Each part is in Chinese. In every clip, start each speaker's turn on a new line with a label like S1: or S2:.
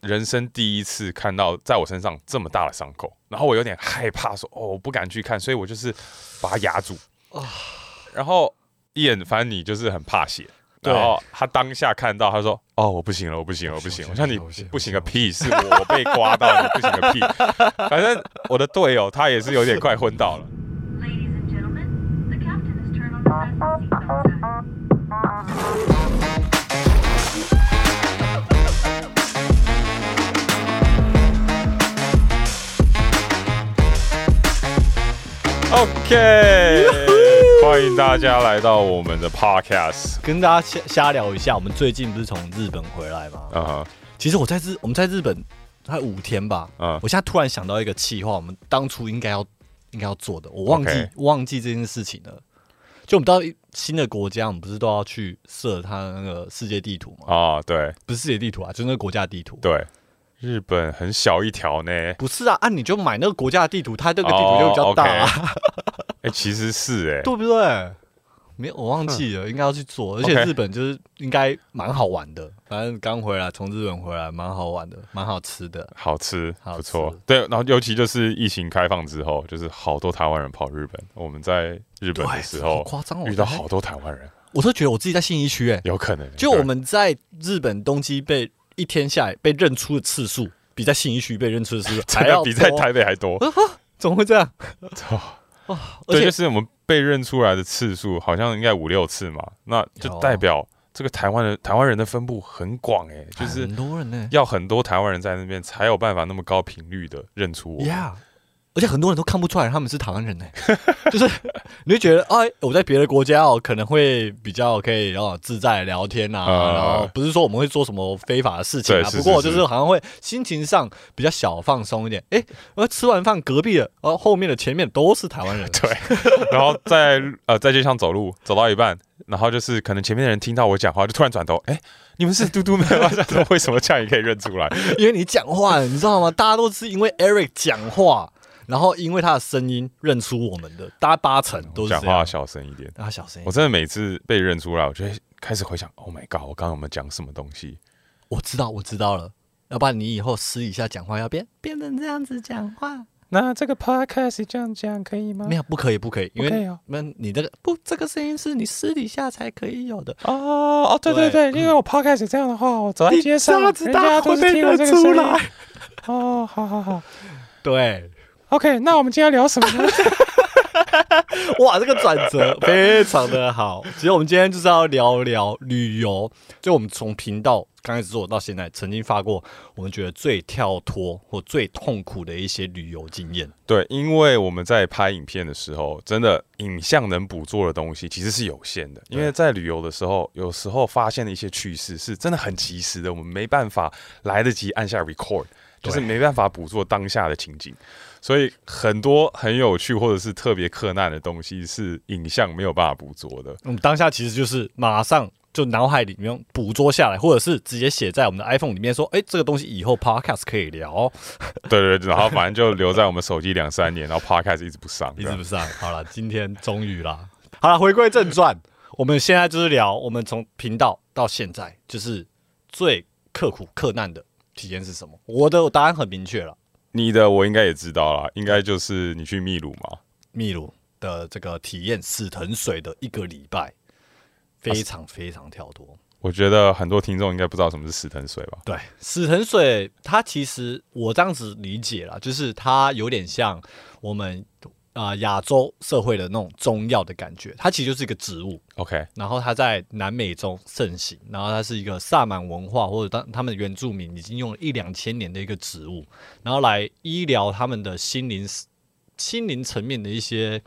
S1: 人生第一次看到在我身上这么大的伤口，然后我有点害怕，说哦，我不敢去看，所以我就是把它压住。然后一眼，反正你就是很怕血。然后他当下看到，他说：“哦，我不行了，我不行了，我不行。”我说：“你不行个屁，是 我被刮到，你不行个屁。”反正我的队友他也是有点快昏倒了。OK，欢迎大家来到我们的 Podcast。
S2: 跟大家瞎瞎聊一下，我们最近不是从日本回来吗？
S1: 嗯哼，
S2: 其实我在日我们在日本才五天吧，
S1: 嗯
S2: 我现在突然想到一个计划，我们当初应该要应该要做的，我忘记忘记这件事情了。就我们到一新的国家，我们不是都要去设它那个世界地图吗？
S1: 啊，对
S2: 不是世界地图啊，就是那个国家地图。
S1: 对，日本很小一条呢。
S2: 不是啊，啊你就买那个国家的地图，它这个地图就比较大
S1: 哎，其实是哎，
S2: 对不对？没有，我忘记了，应该要去做。而且日本就是应该蛮好玩的，反正刚回来，从日本回来，蛮好玩的，蛮好吃的。
S1: 好吃，
S2: 好吃
S1: 不错。对，然后尤其就是疫情开放之后，就是好多台湾人跑日本。我们在日本的时候
S2: 夸张哦！
S1: 遇到好多台湾人，
S2: 我都觉得我自己在信义区，哎，
S1: 有可能
S2: 就我们在日本东京被一天下来被认出的次数，比在信义区被认出的次数
S1: 真
S2: 还要
S1: 比在台北还多。
S2: 怎么会这样？而
S1: 对，就是我们被认出来的次数好像应该五六次嘛，那就代表这个台湾的台湾人的分布很广哎，就是
S2: 很多人呢
S1: 要很多台湾人在那边才有办法那么高频率的认出我。
S2: ，Yeah。而且很多人都看不出来他们是台湾人呢，就是你会觉得，哎，我在别的国家哦，可能会比较可以哦自在聊天啊，
S1: 呃
S2: 然后不是说我们会做什么非法的事情啊，不过就是好像会心情上比较小放松一点。哎，我吃完饭隔壁的，哦后面的前面都是台湾人，
S1: 对，然后在呃在街上走路，走到一半，然后就是可能前面的人听到我讲话，就突然转头，哎、你们是嘟嘟妹吗？为什么这样也可以认出来？
S2: 因为你讲话，你知道吗？大家都是因为 Eric 讲话，然后因为他的声音认出我们的，大概八成都是
S1: 讲话。小声一点。
S2: 啊小声。
S1: 我真的每次被认出来，我就会开始回想，Oh my god，我刚刚有没有讲什么东西？
S2: 我知道，我知道了。要不然你以后私底下讲话要变变成这样子讲话，
S1: 那这个 podcast 这样讲可以吗
S2: 没有不可以，不可以，因为那你这个不这个声音是你私底下才可以有的。
S1: 哦哦，对对
S2: 对
S1: 对，因为我 podcast 这样的话，我走在街上，
S2: 大家会被
S1: 家都是听我
S2: 认出。来。
S1: 哦，好好好
S2: 对，
S1: ，OK，那我们今天要聊什么呢？
S2: 哇，这个转折非常的好。其实我们今天就是要聊聊旅游，就我们从频道刚开始做到现在，曾经发过我们觉得最跳脱或最痛苦的一些旅游经验。
S1: 对，因为我们在拍影片的时候，真的影像能捕捉的东西其实是有限的。因为在旅游的时候，有时候发现的一些趣事是真的很及时的，我们没办法来得及按下 record，就是没办法捕捉当下的情景。所以很多很有趣或者是特别困难的东西是影像没有办法捕捉的。
S2: 我们当下其实就是马上就脑海里面捕捉下来，或者是直接写在我们的 iPhone 里面，说，哎、这个东西以后 Podcast 可以聊，
S1: 对对对，然后反正就留在我们手机两三年，然后 podcast 一直不上，
S2: 一直不上。好了，今天终于啦。好了，回归正传，我们现在就是聊我们从频道到现在，就是最刻苦克难的体验是什么？我的答案很明确了，
S1: 你的我应该也知道啦，应该就是你去秘鲁嘛。
S2: 秘鲁的这个体验死藤水的一个礼拜，非常非常跳脱。
S1: 我觉得很多听众应该不知道什么是死藤水吧？
S2: 对，死藤水它其实我这样子理解啦，就是它有点像我们啊亚、洲社会的那种中药的感觉，它其实就是一个植物
S1: ，OK，
S2: 然后它在南美洲盛行，然后它是一个萨满文化或者当他们原住民已经用了一两千年的一个植物，然后来医疗他们的心灵心灵层面的一些。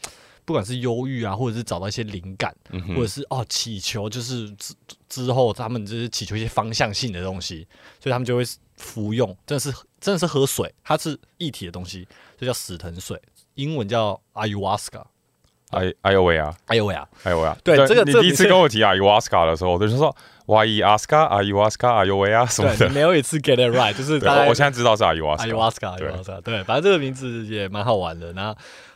S2: 不管是忧郁啊，或者是找到一些灵感，
S1: 嗯哼。
S2: 或者是哦祈求，就是之之后他们就是祈求一些方向性的东西，所以他们就会服用，真的是真的是喝水，它是一体的东西，就叫死藤水，英文叫 ayahuasca。
S1: 哎哎呦喂啊，
S2: 哎呦喂啊！
S1: 哎呦喂啊！
S2: 对这个
S1: 你第一次跟我提 ayahuasca 的时候，我就说 why asca ayahuasca 哎呦喂啊什么的。
S2: 没有一次 get it right，就是
S1: 我我现在知道是 ayahuasca。
S2: ayahuasca
S1: 对
S2: ayahuasca 对，反正这个名字也蛮好玩的。那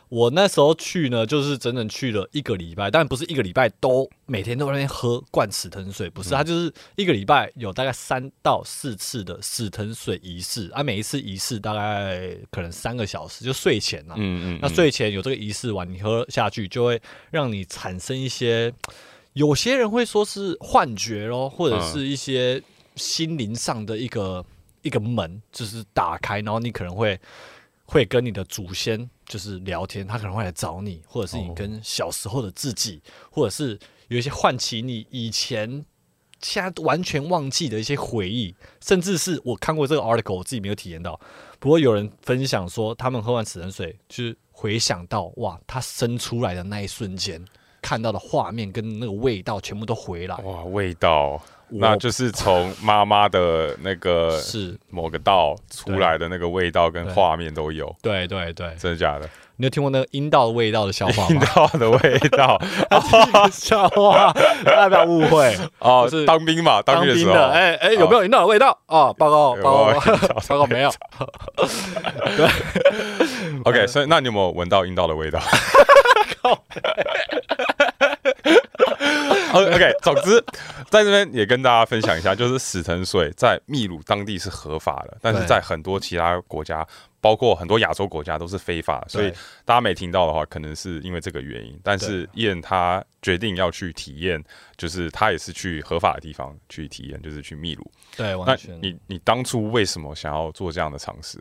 S2: 我那时候去呢，就是整整去了一个礼拜，但不是一个礼拜都每天都在那边喝灌死藤水，不是，它就是一个礼拜有大概三到四次的死藤水仪式，啊，每一次仪式大概可能三个小时，就睡前呐、
S1: 嗯嗯，
S2: 那睡前有这个仪式完，你喝下去就会让你产生一些，有些人会说是幻觉咯，或者是一些心灵上的一个一个门，就是打开，然后你可能会会跟你的祖先就是聊天，他可能会来找你，或者是你
S1: 哦
S2: 跟小时候的自己，或者是有一些唤起你以前。现在完全忘记的一些回忆，甚至是我看过这个 article，我自己没有体验到，不过有人分享说，他们喝完死人水，就是回想到哇，他生出来的那一瞬间，看到的画面跟那个味道全部都回来。
S1: 哇，味道，那就是从妈妈的那个
S2: 是，
S1: 某个道出来的那个味道跟画面都有，
S2: 对对对，
S1: 真的假的？
S2: 你有听过那个阴道的味道的笑话吗？
S1: 阴道的味道。
S2: 笑话，大家不要误会。
S1: 哦
S2: 是，
S1: 当兵嘛，当兵的
S2: 哎哎，有没有阴道的味道？哦，报告报告报告。没有。对。
S1: OK，所以那你有没有闻到阴道的味道 OK，总之在这边也跟大家分享一下，就是死藤水在秘鲁当地是合法的，但是在很多其他国家，包括很多亚洲国家都是非法，所以大家没听到的话，可能是因为这个原因。但是燕他决定要去体验，就是他也是去合法的地方去体验，就是去秘鲁。
S2: 对，
S1: 那
S2: 完全。
S1: 你你当初为什么想要做这样的尝试？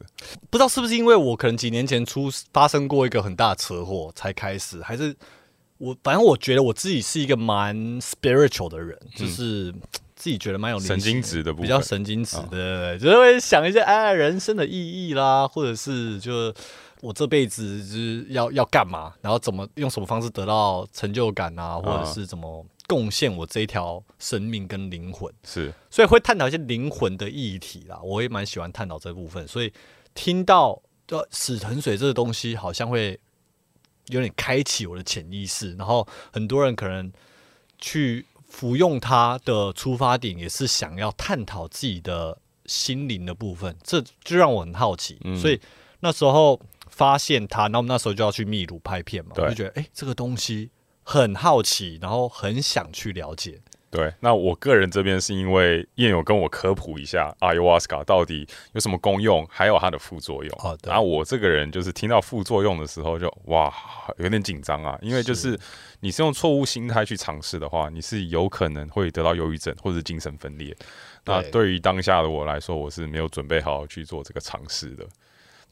S2: 不知道是不是因为我可能几年前出发生过一个很大的车祸才开始，还是我反正我觉得我自己是一个蛮 spiritual 的人，就是自己觉得蛮有灵
S1: 神经质的部分
S2: 比较神经质
S1: 啊
S2: 的，就是会想一些哎人生的意义啦，或者是就我这辈子就是要要干嘛，然后怎么用什么方式得到成就感啊，或者是怎么贡献我这一条生命跟灵魂。
S1: 是
S2: 所以会探讨一些灵魂的议题啦，我也蛮喜欢探讨这部分。所以听到呃死藤水这个东西，好像会有点开启我的潜意识，然后很多人可能去服用它的出发点也是想要探讨自己的心灵的部分，这就让我很好奇。
S1: 嗯
S2: 所以那时候发现它，然后我们那时候就要去秘鲁拍片嘛，我就觉得哎、诶这个东西很好奇，然后很想去了解。
S1: 对，那我个人这边是因为燕有跟我科普一下阿尤瓦斯卡到底有什么功用，还有它的副作用。然后我这个人就是听到副作用的时候就哇有点紧张啊，因为就是你是用错误心态去尝试的话，你是有可能会得到忧郁症或者是精神分裂。那
S2: 对
S1: 对于当下的我来说，我是没有准备好去做这个尝试的。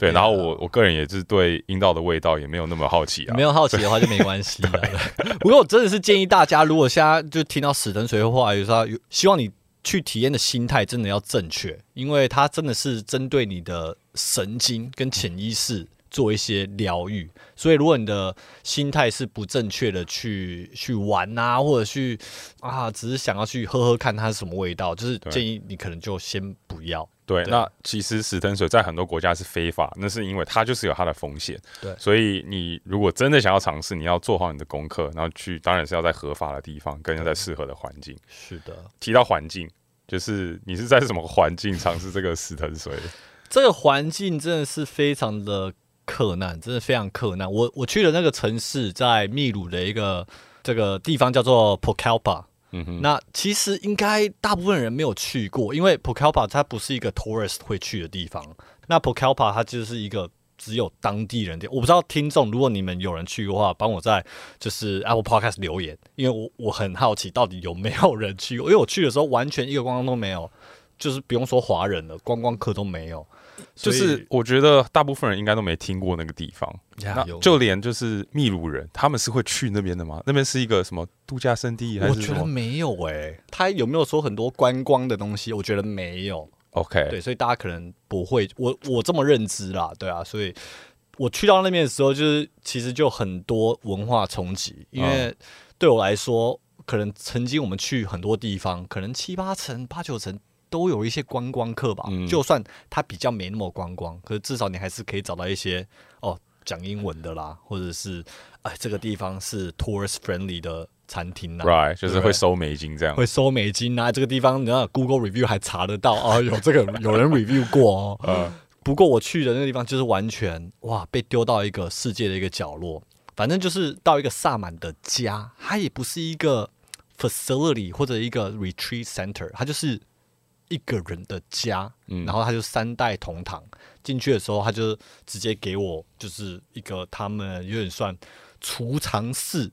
S1: 对，然后我我个人也是对阴道的味道也没有那么好奇啊。
S2: 没有好奇的话就没关系了。不过我真的是建议大家，如果现在就听到死藤水的话，有时候有希望你去体验的心态真的要正确，因为它真的是针对你的神经跟潜意识做一些疗愈。所以如果你的心态是不正确的去去玩啊，或者去啊，只是想要去喝喝看它是什么味道，就是建议你可能就先不要。
S1: 对，那其实死藤水在很多国家是非法，那是因为它就是有它的风险。
S2: 对
S1: 所以你如果真的想要尝试，你要做好你的功课，然后去，当然是要在合法的地方，跟要在适合的环境。
S2: 是的，
S1: 提到环境，就是你是在什么环境尝试这个死藤水？
S2: 这个环境真的是非常的克难，真的非常克难。我我去的那个城市在秘鲁的一个这个地方叫做 Pucallpa，那其实应该大部分人没有去过，因为 p o c a l p a 它不是一个 tourist 会去的地方。那 Pocapa 它就是一个只有当地人的。我不知道听众，如果你们有人去的话，帮我在就是 Apple Podcast 留言，因为我我很好奇到底有没有人去过，因为我去的时候完全一个观光都没有，就是不用说华人了，观光客都没有。
S1: 就是我觉得大部分人应该都没听过那个地方，那就连就是秘鲁人，他们是会去那边的吗？那边是一个什么度假胜地还
S2: 我觉
S1: 是什么
S2: 得没有诶、他有没有说很多观光的东西？我觉得没有。
S1: ？OK，
S2: 对，所以大家可能不会，我我这么认知啦，对啊，所以我去到那边的时候，就是其实就很多文化冲击，因为对我来说，可能曾经我们去很多地方，可能七八层、八九成。都有一些观光客吧，
S1: 嗯
S2: 就算它比较没那么观光，可是至少你还是可以找到一些哦讲英文的啦，或者是哎这个地方是 tourist friendly 的餐厅啦
S1: right，就是会收美金这样。
S2: 会收美金啊，这个地方你知道 Google review 还查得到哦，有这个有人 review 过哦。
S1: 嗯，
S2: 不过我去的那个地方就是完全哇，被丢到一个世界的一个角落，反正就是到一个萨满的家，它也不是一个 facility 或者一个 retreat center，它就是一个人的家，
S1: 嗯
S2: 然后他就三代同堂。进去的时候，他就直接给我就是一个他们有点算储藏室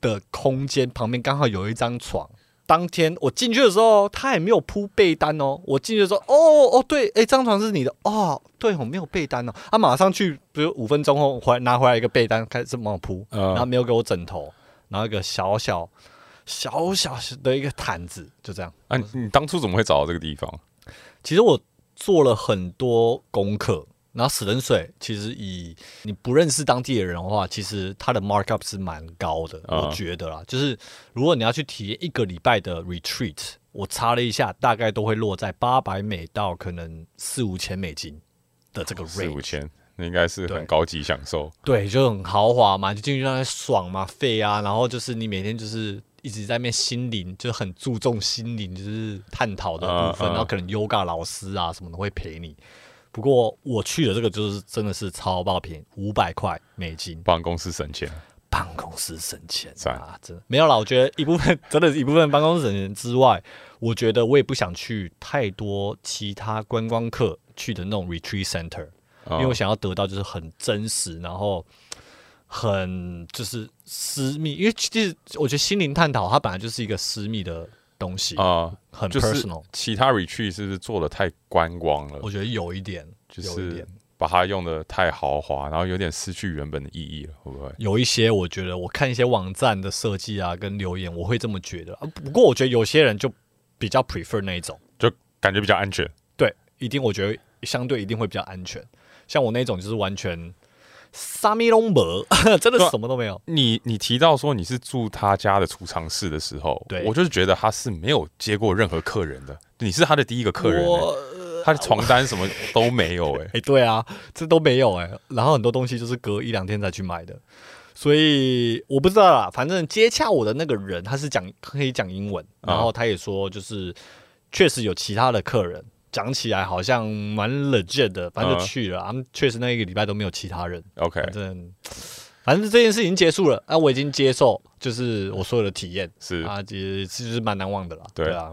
S2: 的空间，旁边刚好有一张床。当天我进去的时候，他也没有铺被单哦。我进去的时候，哦哦，对，哎，这张床是你的哦，对，我没有被单哦。他马上去，比如五分钟后回来拿回来一个被单，开始帮我铺，然后
S1: 呃，
S2: 没有给我枕头，然后一个小小小小的一个毯子，就这样。
S1: 啊，你你当初怎么会找到这个地方？
S2: 其实我做了很多功课，然后死人水其实以你不认识当地的人的话，其实它的 markup 是蛮高的，
S1: 啊
S2: 我觉得啦。就是如果你要去体验一个礼拜的 retreat，我查了一下，大概都会落在八百美到可能四五千美金的这个
S1: 四五。千，那应该是
S2: 对
S1: 很高级享受。
S2: 对，就很豪华嘛，就进去让它爽嘛，费啊，然后就是你每天就是一直在面心灵，就是很注重心灵，就是探讨的部分，
S1: 嗯嗯
S2: 然后可能 yoga 老师啊什么的会陪你。不过我去的这个就是真的是超爆便宜，五百块美金，
S1: 办公室省钱，
S2: 办公室省钱
S1: 赞
S2: 啊，真的没有啦。我觉得一部分 真的是一部分办公室省钱之外，我觉得我也不想去太多其他观光客去的那种 retreat center。因为我
S1: 嗯
S2: 想要得到就是很真实，然后很就是私密。因为其实我觉得心灵探讨它本来就是一个私密的东西，
S1: 啊，
S2: 很 personal。
S1: 其他 retreat 是不是做的太观光了？
S2: 我觉得有一点，
S1: 就是把它用的太豪华，然后有点失去原本的意义了，会不会？
S2: 有一些我觉得我看一些网站的设计啊跟留言，我会这么觉得。啊不过我觉得有些人就比较 prefer 那一种，就
S1: 感觉比较安全。
S2: 对，一定我觉得相对一定会比较安全。像我那种就是完全。沙米隆博，真的什么都没有。
S1: 你你提到说你是住他家的储藏室的时候，
S2: 对
S1: 我就是觉得他是没有接过任何客人的，你是他的第一个客人、欸，他的床单什么都没有、欸，
S2: 哎、对啊，这都没有哎、然后很多东西就是隔一两天才去买的，所以我不知道啦。反正接洽我的那个人他是讲可以讲英文，
S1: 啊
S2: 然后他也说就是确实有其他的客人，讲起来好像蛮 legit 的，反正就去了。他们确实那一个礼拜都没有其他人
S1: ，OK，
S2: 反正反正这件事已经结束了，啊，我已经接受，就是我所有的体验
S1: 是，
S2: 啊，也其实蛮难忘的啦。
S1: 对
S2: 对啊。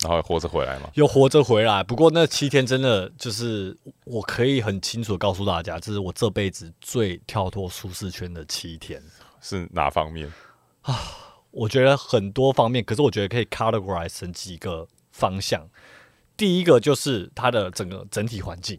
S1: 然后活着回来嘛，
S2: 又活着回来。不过那七天真的就是，我可以很清楚的告诉大家，这是我这辈子最跳脱舒适圈的七天。
S1: 是哪方面啊？
S2: 我觉得很多方面，可是我觉得可以 categorize 成几个方向。第一个就是它的整个整体环境，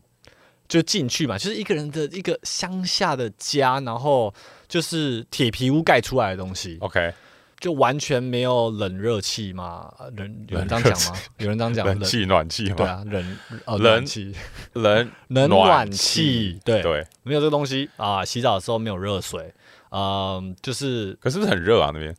S2: 就进去嘛，就是一个人的一个乡下的家，然后就是铁皮屋盖出来的东西
S1: ，OK，
S2: 就完全没有冷热气嘛。人有人这样讲吗？有人这样讲冷
S1: 冷气暖气嘛，
S2: 对啊，冷呃
S1: 冷
S2: 暖气。
S1: 冷
S2: 冷暖气，对，
S1: 对，
S2: 没有这个东西啊。洗澡的时候没有热水，嗯，就是
S1: 可是不是很热啊那边？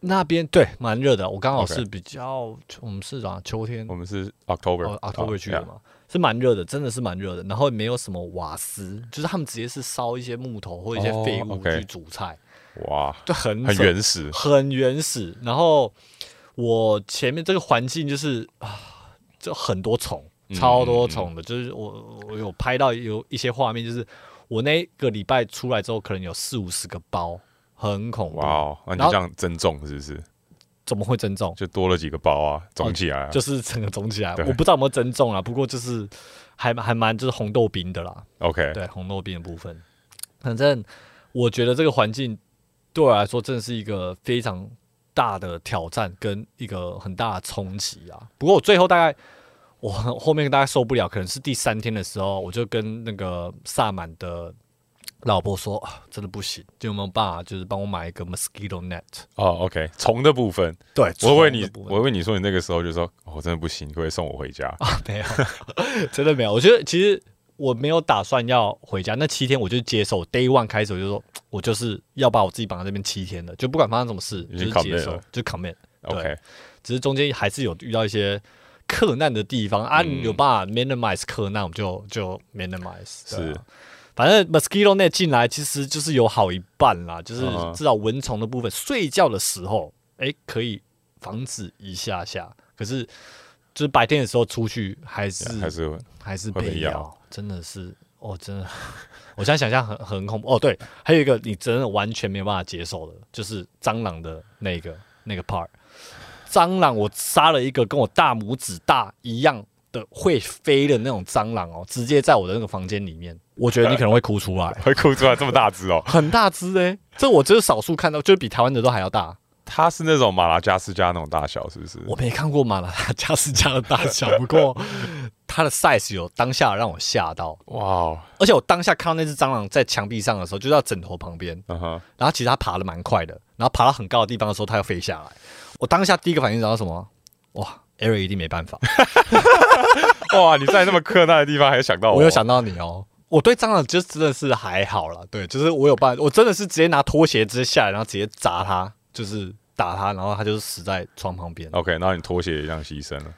S2: 那边对蛮热的。我刚好是比较我们是啊秋天
S1: 我们是 October，
S2: 哦 October 去的
S1: yeah
S2: 嘛，是蛮热的，真的是蛮热的。然后也没有什么瓦斯，就是他们直接是烧一些木头或一些
S1: 哦
S2: 废物去煮菜，
S1: 哇，
S2: 就很
S1: 很原始，
S2: 很原始。然后我前面这个环境就是啊，就很多虫，
S1: 嗯
S2: 超多虫的。就是我我有拍到有一些画面，就是我那个礼拜出来之后，可能有四五十个包，很恐怖。
S1: 哇哦，那你这样增重是不是？
S2: 怎么会增重？
S1: 就多了几个包啊，肿起来啊，
S2: 就是整个肿起来，我不知道有没有增重啊。不过就是还还蛮就是红豆冰的啦。
S1: OK，
S2: 对红豆冰的部分，反正我觉得这个环境对我来说真的是一个非常大的挑战跟一个很大的冲击啊。不过我最后大概我后面大概受不了，可能是第三天的时候，我就跟那个萨满的老婆说啊，真的不行，就有没有办法，就是帮我买一个 mosquito net？
S1: 哦，OK，虫的部分，
S2: 对，
S1: 我以为你我以为你说你那个时候就说，哦，真的不行，可不可以送我回家？
S2: 没有，真的没有。我觉得其实我没有打算要回家，那七天我就接受。Day one 开始我就说，我就是要把我自己绑在这边七天的，就不管发生什么事，就是接受，就 commit。对
S1: OK，
S2: 只是中间还是有遇到一些克难的地方啊，
S1: 嗯
S2: 有办法 minimize 克难，我们就就 minimize。
S1: 是
S2: 反正 mosquito net 进来其实就是有好一半啦，就是至少蚊虫的部分，睡觉的时候，哎、可以防止一下下。可是就是白天的时候出去还是
S1: 还是
S2: 还是
S1: 会被咬
S2: 被咬，真的是哦，真的，我现在想象很很恐怖哦。对，还有一个你真的完全没有办法接受的，就是蟑螂的那个那个 part。蟑螂，我杀了一个跟我大拇指大一样的会飞的那种蟑螂哦，直接在我的那个房间里面，我觉得你可能会哭出来，
S1: 会哭出来这么大只哦。
S2: 很大只哎、这我真是少数看到，就是比台湾的都还要大。
S1: 它是那种马拉加斯加那种大小，是不是？
S2: 我没看过马拉加斯加的大小，不过它的 size 有当下让我吓到。
S1: 哇哦，
S2: 而且我当下看到那只蟑螂在墙壁上的时候，就在枕头旁边，然后其实它爬的蛮快的，然后爬到很高的地方的时候，它要飞下来。我当下第一个反应想到什么？哇，Eric 一定没办法。
S1: 哇！你在那么困难的地方还想到我，
S2: 我有想到你哦。我对蟑螂就真的是还好啦，对，就是我有办法，我真的是直接拿拖鞋直接下来，然后直接砸它，就是打它，然后它就是死在床旁边。
S1: OK，然后你拖鞋也这样牺牲了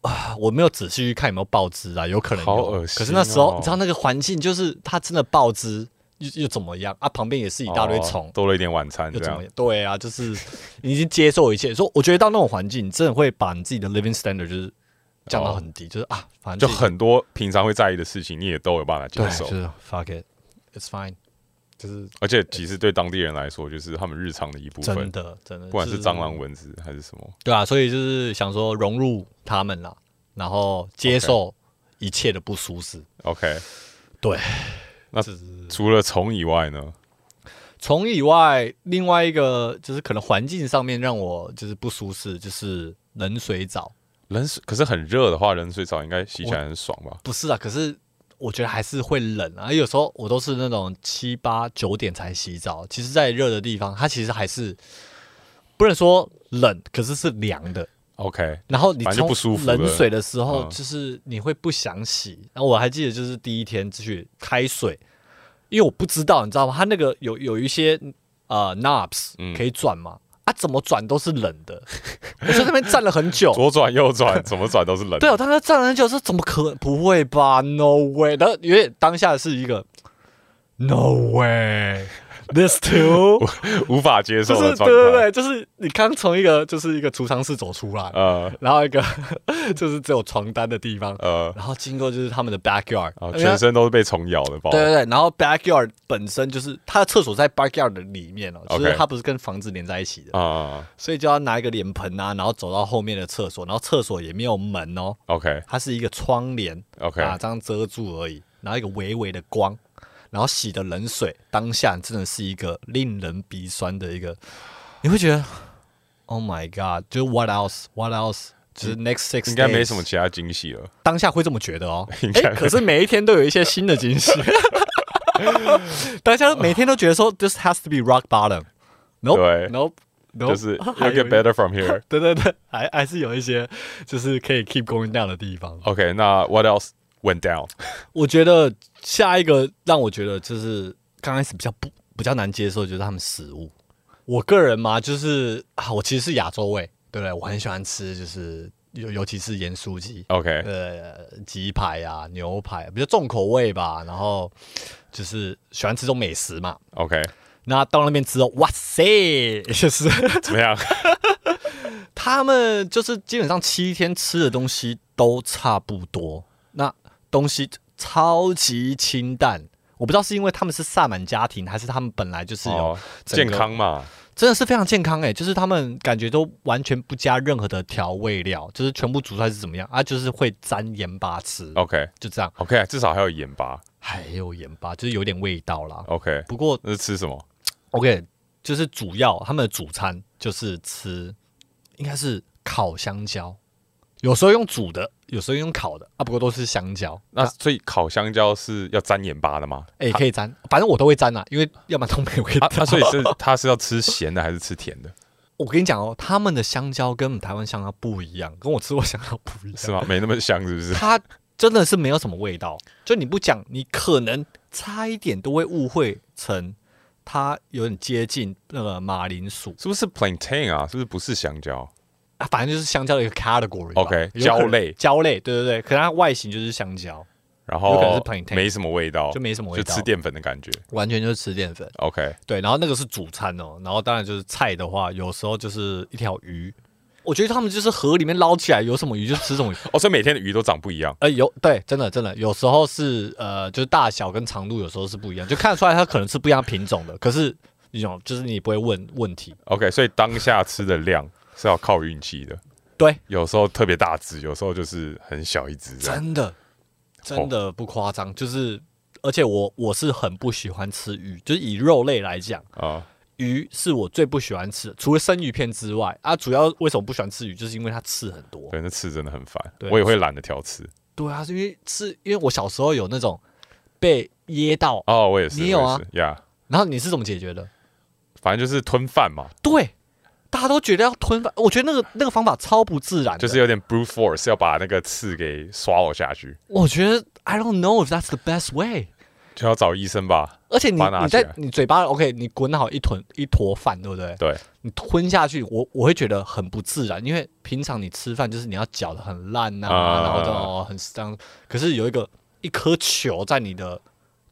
S1: 啊。
S2: 我没有仔细去看有没有爆汁啊，有可能有。
S1: 好恶心
S2: 可是那时候、
S1: 哦
S2: 你知道那个环境，就是它真的爆汁，又又怎么样啊？旁边也是一大堆虫
S1: 哦，多了一点晚餐
S2: 又怎么。样？对啊，就是你已经接受一切。说我觉得到那种环境，你真的会把你自己的 living standard 就是降到很低，就是啊，反正就
S1: 很多平常会在意的事情，你也都有办法接
S2: 对，
S1: 受
S2: 就。是 fuck it，it's fine，就是
S1: 而且其实对当地人来说，就是他们日常的一部分
S2: 真
S1: 分，
S2: 的真的，
S1: 不管是蟑螂、蚊子还是什么。
S2: 对啊，所以就是想说融入他们啦，然后接受一切的不舒适。
S1: OK，
S2: 对，
S1: 那
S2: 是
S1: 除了虫以外呢？
S2: 虫以外，另外一个就是可能环境上面让我就是不舒适，就是冷水澡。
S1: 冷水可是很热的话，冷水澡应该洗起来很爽吧？
S2: 不是啊，可是我觉得还是会冷啊。有时候我都是那种七八九点才洗澡，其实，在热的地方，它其实还是不能说冷，可是是凉的。
S1: OK，
S2: 然后你
S1: 就
S2: 冲
S1: 不舒服
S2: 冷水的时候，
S1: 嗯
S2: 就是你会不想洗。然后我还记得，就是第一天去开水，因为我不知道，你知道吗？它那个有有一些呃 knobs
S1: 嗯
S2: 可以转嘛，啊，怎么转都是冷的。我在那边站了很久。
S1: 左转右转，怎么转都是冷。
S2: 对，我当时站了很久，说怎么可不会吧？No way！然后因为当下是一个 No way，this too，
S1: 无法接受
S2: 就是
S1: 的状态。
S2: 对对对，就是你刚从一个就是一个储藏室走出来，
S1: 呃。
S2: 然后一个 就是只有床单的地方，
S1: 呃，
S2: 然后经过就是他们的 backyard，
S1: 啊，全身都是被虫咬的包。
S2: 对对对，然后 backyard 本身就是它的厕所在 backyard 的里面哦，就是
S1: OK
S2: 它不是跟房子连在一起的，
S1: 啊啊。
S2: 所以就要拿一个脸盆啊，然后走到后面的厕所，然后厕所也没有门哦
S1: ，，OK。
S2: 它是一个窗帘
S1: OK，
S2: 啊，这样遮住而已，然后一个微微的光，然后洗的冷水，当下真的是一个令人鼻酸的一个，你会觉得 Oh my God，就是 What else？What else？就是 next six，
S1: 应该没什么其他惊喜了。
S2: 当下会这么觉得哦。哎，可是每一天都有一些新的惊喜，大家每天都觉得说 this has to be rock bottom。Nope，
S1: 就是
S2: 还
S1: you'll
S2: 有
S1: get better from here。
S2: 对对对，还还是有一些就是可以 keep going down 的地方。
S1: OK，那 what else went down？
S2: 我觉得下一个让我觉得就是刚开始比较不比较难接受，就是他们食物。我个人嘛，就是啊，我其实是亚洲胃，对不对？我很喜欢吃，就是尤尤其是盐酥鸡。
S1: OK，
S2: 呃，鸡排啊，牛排比较重口味吧，然后就是喜欢吃这种美食嘛。
S1: OK，
S2: 那到那边之后，哇塞，就是
S1: 怎么样？
S2: 他们就是基本上七天吃的东西都差不多，那东西超级清淡。我不知道是因为他们是萨满家庭，还是他们本来就是有、
S1: 哦，健康嘛。
S2: 真的是非常健康诶、就是他们感觉都完全不加任何的调味料，就是全部煮出来是怎么样啊？就是会沾盐巴吃
S1: ，OK
S2: 就这样。
S1: OK，至少还有盐巴。
S2: 还有盐巴，就是有点味道啦。
S1: OK，
S2: 不过
S1: 那是吃什么
S2: ？OK，就是主要他们的主餐就是吃，应该是烤香蕉，有时候用煮的，有时候用烤的啊，不过都是香蕉。
S1: 那所以烤香蕉是要沾盐巴的吗？
S2: 哎、可以沾，反正我都会沾啊，因为要不然都没味道。
S1: 啊，那所以是它是要吃咸的还是吃甜的？
S2: 我跟你讲哦，他们的香蕉跟我们台湾香蕉不一样，跟我吃过香蕉不一样。
S1: 是吗？没那么香，是不是？
S2: 它真的是没有什么味道，就你不讲，你可能差一点都会误会成它有点接近那个马铃薯
S1: 是不是 plantain 啊？是不是不是香蕉？
S2: 啊，反正就是香蕉的一个 category 吧。
S1: OK，蕉类
S2: 蕉类，对对对，可能它外形就是香蕉，
S1: 然
S2: 后可能是
S1: 后
S2: plantain
S1: 没什么味道，
S2: 就没什么味道，
S1: 就吃淀粉的感觉。
S2: 完全就是吃淀粉。
S1: OK，
S2: 对，然后那个是主餐哦，然后当然就是菜的话，有时候就是一条鱼，我觉得他们就是河里面捞起来有什么鱼就吃什么鱼。
S1: 哦，所以每天的鱼都长不一样。
S2: 呃，有对，真的真的，有时候是呃，就是大小跟长度有时候是不一样，就看得出来它可能是不一样品种的。可是那种就是你不会问问题
S1: ，OK，所以当下吃的量是要靠运气的。
S2: 对，
S1: 有时候特别大只，有时候就是很小一只。
S2: 真的真的不夸张，就是而且我我是很不喜欢吃鱼，就是以肉类来讲，
S1: 啊，
S2: 鱼是我最不喜欢吃的，除了生鱼片之外啊，主要为什么不喜欢吃鱼，就是因为它刺很多。
S1: 对，那刺真的很烦，我也会懒得挑刺。
S2: 对啊，是因为是因为我小时候有那种被噎到，
S1: 哦，我也是，
S2: 你有啊
S1: 呀
S2: 然后你是怎么解决的？
S1: 反正就是吞饭嘛，
S2: 对，大家都觉得要吞饭，我觉得那个那个方法超不自然，
S1: 就是有点 brute force，要把那个刺给刷了下去，
S2: 我觉得 I don't know if that's the best way。
S1: 就要找医生吧。
S2: 而且你你在你嘴巴 OK，你滚好一坨一坨饭，对不对？
S1: 对，
S2: 你吞下去，我我会觉得很不自然，因为平常你吃饭就是你要嚼的很烂呐、
S1: 啊
S2: 然后就、哦、很脏。可是有一个一颗球在你的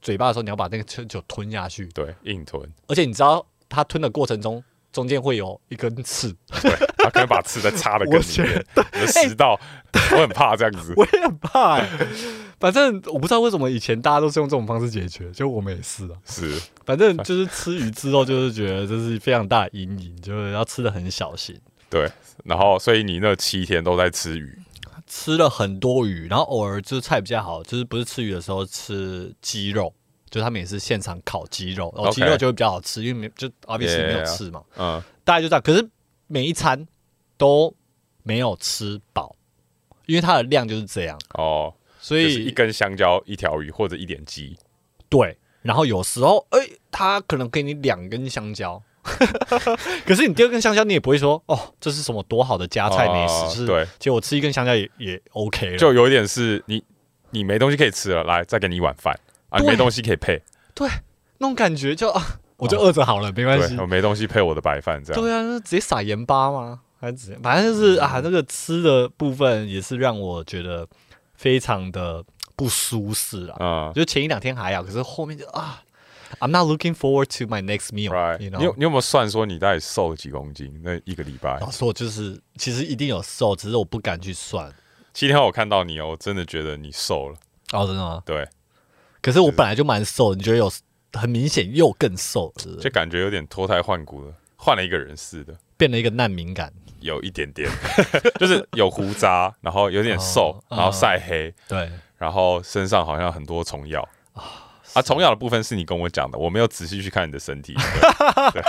S2: 嘴巴的时候，你要把那个球球吞下去，
S1: 对，硬吞，
S2: 而且你知道它吞的过程中，中间会有一根刺，
S1: 对，他可能把刺再插的更里面，有食道，我很怕这样子。
S2: 我也很怕、欸。反正我不知道为什么以前大家都是用这种方式解决，就我们也是啊。
S1: 是，
S2: 反正就是吃鱼之后，就是觉得这是非常大的阴影，就是要吃的很小心。
S1: 对，然后所以你那七天都在吃鱼，
S2: 吃了很多鱼，然后偶尔就是菜比较好，就是不是吃鱼的时候吃鸡肉，就他们也是现场烤鸡肉，然后鸡肉就会比较好吃，因为没就 obviously 没有刺嘛。
S1: 嗯，
S2: 大概就这样。可是每一餐都没有吃饱，因为它的量就是这样，
S1: 哦，
S2: 所以
S1: 就是一根香蕉、一条鱼或者一点鸡，
S2: 对。然后有时候，哎、他可能给你两根香蕉，可是你第二根香蕉，你也不会说哦，这是什么多好的加菜美食，就是
S1: 哦对，
S2: 其实我吃一根香蕉也也 OK 了，
S1: 就有一点是你你没东西可以吃了，来再给你一碗饭啊，没东西可以配，
S2: 对那种感觉就啊，我就饿着好了，没关系，。
S1: 我没东西配我的白饭，这样
S2: 对啊，那直接撒盐巴吗？还是怎样？反正就是啊，那个吃的部分也是让我觉得非常的不舒适啊。
S1: 嗯
S2: 就前一两天还好，可是后面就啊，I'm not looking forward to my next meal。
S1: 你有你有没有算说你大概瘦了几公斤？那一个礼拜
S2: 老实说就是其实一定有瘦，只是我不敢去算。
S1: 七天后我看到你哦，我真的觉得你瘦了，
S2: 哦，真的吗？
S1: 对，
S2: 可是我本来就蛮瘦的，你觉得有很明显又更瘦，是不是
S1: 就感觉有点脱胎换骨了，换了一个人似的。
S2: 变了一个难民感。
S1: 有一点点，就是有胡渣，然后有点瘦，
S2: 哦
S1: 然后晒黑，
S2: 对，
S1: 然后身上好像很多虫药啊。虫药的部分是你跟我讲的，我没有仔细去看你的身体。对，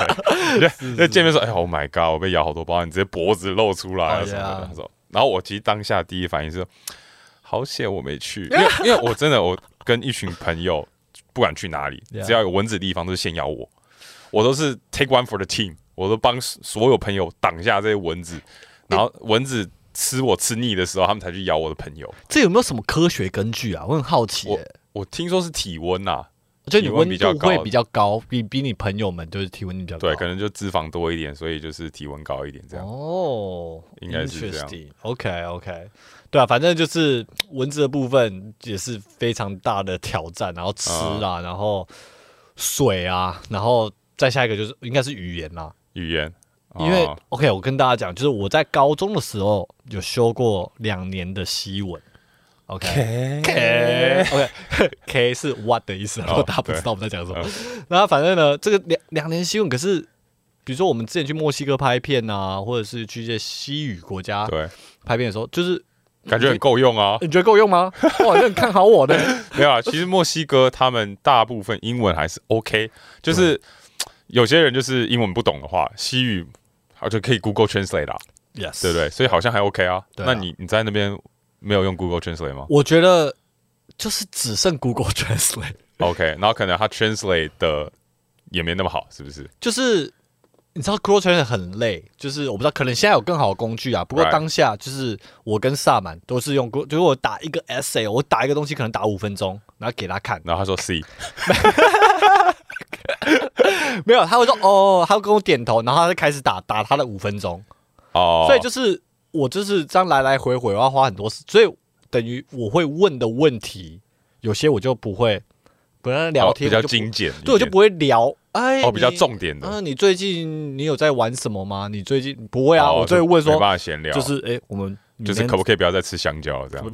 S1: 对就 就见面说，哎，Oh my god，我被咬好多包，你直接脖子露出来什么的。他说，然后我其实当下第一反应是，好险我没去，因为因为我真的我跟一群朋友不管去哪里，只要有蚊子的地方都是先咬我，我都是 take one for the team，我都帮所有朋友挡下这些蚊子，然后蚊子吃我吃腻的时候，他们才去咬我的朋友。
S2: 这有没有什么科学根据啊？我很好奇、
S1: 我。我听说是体温呐、
S2: 就你温
S1: 体温比较高
S2: 度会比较高，比比你朋友们就是体温比较高。
S1: 对，可能就脂肪多一点，所以就是体温高一点这样。
S2: 哦，
S1: 应该是这样
S2: OK OK，对啊，反正就是蚊子的部分也是非常大的挑战，然后吃啊，然后水啊，然后再下一个就是应该是语言啦，
S1: 语言，
S2: 因为、
S1: 哦
S2: OK，我跟大家讲，就是我在高中的时候有修过两年的西文。OK K OK K 是 what 的意思，然后
S1: 哦
S2: 大家不知道我们在讲什么
S1: 嗯。
S2: 然后反正呢，这个两两年西文，可是比如说我们之前去墨西哥拍片啊，或者是去一些西语国家
S1: 对，
S2: 拍片的时候，就是
S1: 感觉很够用啊。
S2: 你觉得够用吗？哇，你很看好我的。
S1: 没有啊，其实墨西哥他们大部分英文还是 OK，就是有些人就是英文不懂的话，西语好就可以 Google Translate 啦
S2: ，Yes，
S1: 对不对？所以好像还 OK 啊。
S2: 对啊
S1: 那你你在那边没有用 Google Translate 吗
S2: 我觉得就是只剩 Google
S1: Translate，？OK，然后可能它 Translate 的也没那么好，是不是？
S2: 就是你知道 Google Translate 很累，就是我不知道，可能现在有更好的工具啊。不过当下就是我跟萨满都是用 Google，就是我打一个 essay，我打一个东西可能打五分钟，然后给他看，
S1: 然后他说 C，
S2: 没有，他会说哦，他会跟我点头，然后他就开始打打他的五分钟，
S1: 哦，
S2: 所以就是我就是这样来来回回，我要花很多时，所以等于我会问的问题，有些我就不会不然聊天
S1: 哦比较精简，
S2: 对，我就不会聊。哎，
S1: 哦，比较重点的。
S2: 啊，你最近你有在玩什么吗？你最近不会啊，
S1: 哦
S2: 我就会问
S1: 没
S2: 说，
S1: 办法闲聊，
S2: 就是哎，我们
S1: 就是可不可以不要再吃香蕉了这样，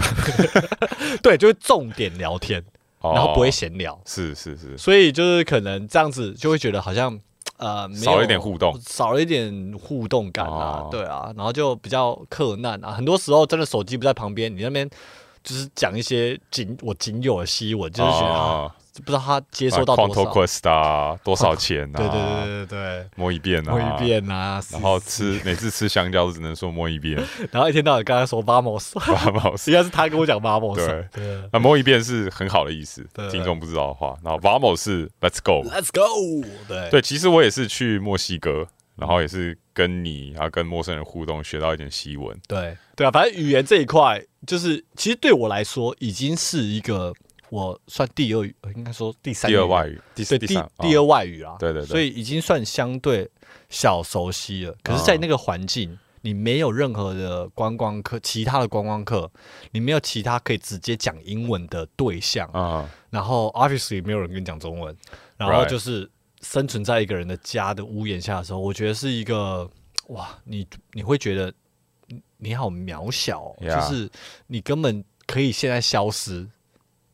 S2: 对，就会重点聊天，
S1: 哦
S2: 然后不会闲聊，
S1: 是是是，
S2: 所以就是可能这样子就会觉得好像呃没有
S1: 少了一点互动，
S2: 少了一点互动感啊
S1: 哦，
S2: 对啊，然后就比较克难啊。很多时候真的手机不在旁边，你那边就是讲一些仅我仅有的新闻，就是觉得、不知道他接收到多
S1: Quantum
S2: 少。
S1: Quest 啊，多少钱啊？
S2: 对对对对对。
S1: 摸一遍，啊，
S2: 摸一，遍啊，
S1: 然后
S2: 是
S1: 吃每次吃香蕉都只能说摸一遍，
S2: 然后一天到晚跟他说 vamos
S1: vamos，
S2: 应该是他跟我讲 vamos，
S1: 对。
S2: 对
S1: 那摸一遍是很好的意思
S2: 对，
S1: 听众不知道的话。然后 Vamos 是 Let's
S2: go，，Let's go，对。
S1: 对，其实我也是去墨西哥，然后也是跟你，然后跟陌生人互动，学到一点西文。
S2: 对。对啊，反正语言这一块，就是其实对我来说已经是一个我算第二语，呃应该说第三
S1: 第二外语，第
S2: 对第
S1: 第
S2: 二
S1: 哦。
S2: 外语啊，
S1: 对对对。
S2: 所以已经算相对小熟悉了。可是，在那个环境，你没有任何的观光客，其他的观光客，你没有其他可以直接讲英文的对象，
S1: 啊，
S2: 然后 obviously 没有人跟你讲中文，然后就是生存在一个人的家的屋檐下的时候，我觉得是一个哇，你你会觉得你你好渺小就是你根本可以现在消失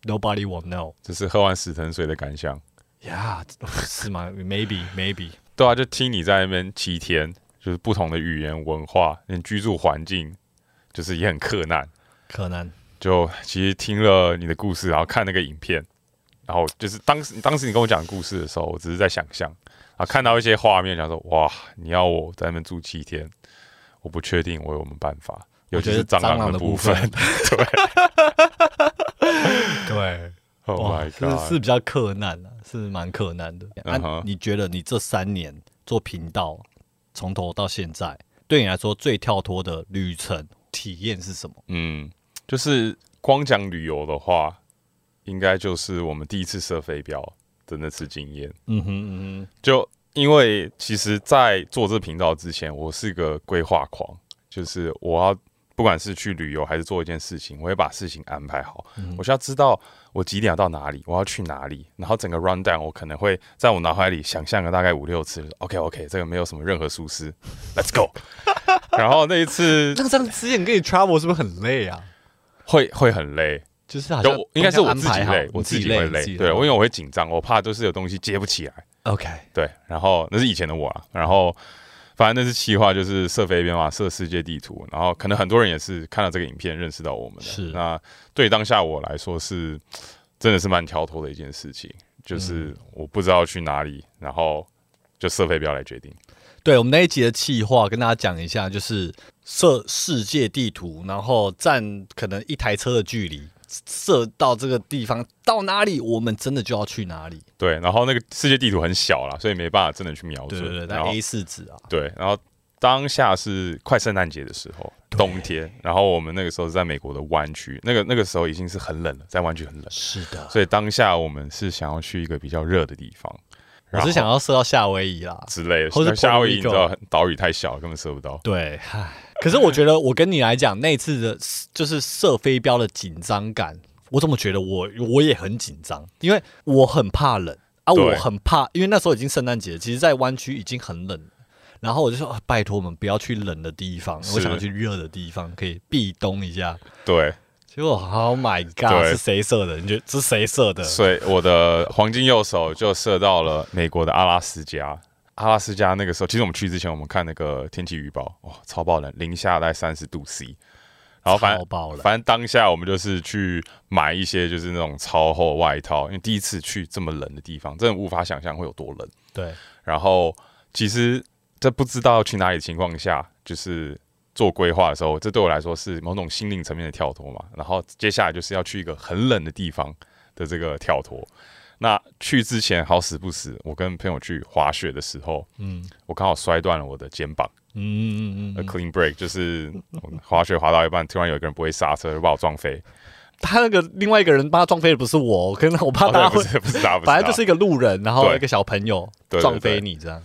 S2: ，nobody will know。
S1: 这是喝完死藤水的感想。
S2: Yeah，、是吗？Maybe, maybe。
S1: 对啊，就听你在那边七天，就是不同的语言文化，你居住环境，就是也很克难。
S2: 困难
S1: 就其实听了你的故事，然后看那个影片，然后就是当时当时你跟我讲故事的时候，我只是在想象啊，看到一些画面，想说哇，你要我在那边住七天，我不确定我有没有办法，尤其是蟑螂
S2: 的
S1: 部
S2: 部分
S1: 对
S2: 对
S1: ，，Oh
S2: 是是比较克难的、是蛮克难的。啊
S1: 嗯哼，
S2: 你觉得你这三年做频道，从头到现在，对你来说最跳脱的旅程体验是什么？
S1: 嗯，就是光讲旅游的话，应该就是我们第一次射飞镖的那次经验。
S2: 嗯哼嗯哼
S1: 就因为其实，在做这频道之前，我是个规划狂，就是我要不管是去旅游还是做一件事情，我会把事情安排好。
S2: 嗯
S1: 我需要知道我几点要到哪里，我要去哪里，然后整个 run down 我可能会在我脑海里想象个大概五六次。OK OK，这个没有什么任何疏失，Let's go。然后那一次
S2: 那这样之前跟你 travel 是不是很累啊？
S1: 会会很累，
S2: 就是好像
S1: 就应该是我自己累，我自己会累，对，我因为我会紧张，我怕就是有东西接不起来。
S2: OK
S1: 对，然后那是以前的我啊，然后反正那是企划就是设飞镖嘛，设世界地图，然后可能很多人也是看到这个影片认识到我们的。
S2: 是
S1: 那对当下我来说是真的是蛮跳脱的一件事情，就是我不知道去哪里，然后就设飞镖来决定。
S2: 对我们那一集的企划，跟大家讲一下，就是设世界地图，然后占可能一台车的距离，射到这个地方到哪里，我们真的就要去哪里。
S1: 对，然后那个世界地图很小啦，所以没办法真的去瞄准。
S2: 对对对，在
S1: 然后
S2: A 四纸啊，
S1: 对，然后当下是快圣诞节的时候，冬天，然后我们那个时候是在美国的湾区，那个那个时候已经是很冷了，在湾区很冷。
S2: 是的，
S1: 所以当下我们是想要去一个比较热的地方，
S2: 我是想要射到夏威夷啦。
S1: 之类的。
S2: 或是
S1: 那夏威夷你知道岛屿太小，根本射不到。
S2: 对，唉，可是我觉得我跟你来讲，那次的就是射飞镖的紧张感，我怎么觉得我我也很紧张，因为我很怕冷啊，我很怕，因为那时候已经圣诞节，其实在湾区已经很冷。然后我就说、啊拜托我们不要去冷的地方，
S1: 是
S2: 我想要去热的地方，可以避冬一下。
S1: 对，
S2: 结果，Oh my God，是谁射的？你觉得是谁射的？
S1: 所以我的黄金右手就射到了美国的阿拉斯加。阿拉斯加那个时候，其实我们去之前，我们看那个天气预报，哇，超爆冷，零下大概三十度 C。然后反正反正当下我们就是去买一些就是那种超厚外套，因为第一次去这么冷的地方，真的无法想象会有多冷。
S2: 对，
S1: 然后其实，在不知道要去哪里的情况下，就是做规划的时候，这对我来说是某种心灵层面的跳脱嘛。然后接下来就是要去一个很冷的地方的这个跳脱。那去之前好死不死，我跟朋友去滑雪的时候，
S2: 嗯
S1: 我刚好摔断了我的肩膀。
S2: 嗯嗯嗯
S1: ，clean break 就是滑雪滑到一半，突然有一个人不会刹车，就把我撞飞。
S2: 他那个另外一个人把他撞飞的不是我，我跟我怕
S1: 哦对，
S2: 大家会
S1: 不是他，
S2: 反正就是一个路人，然后一个小朋友撞飞你这样。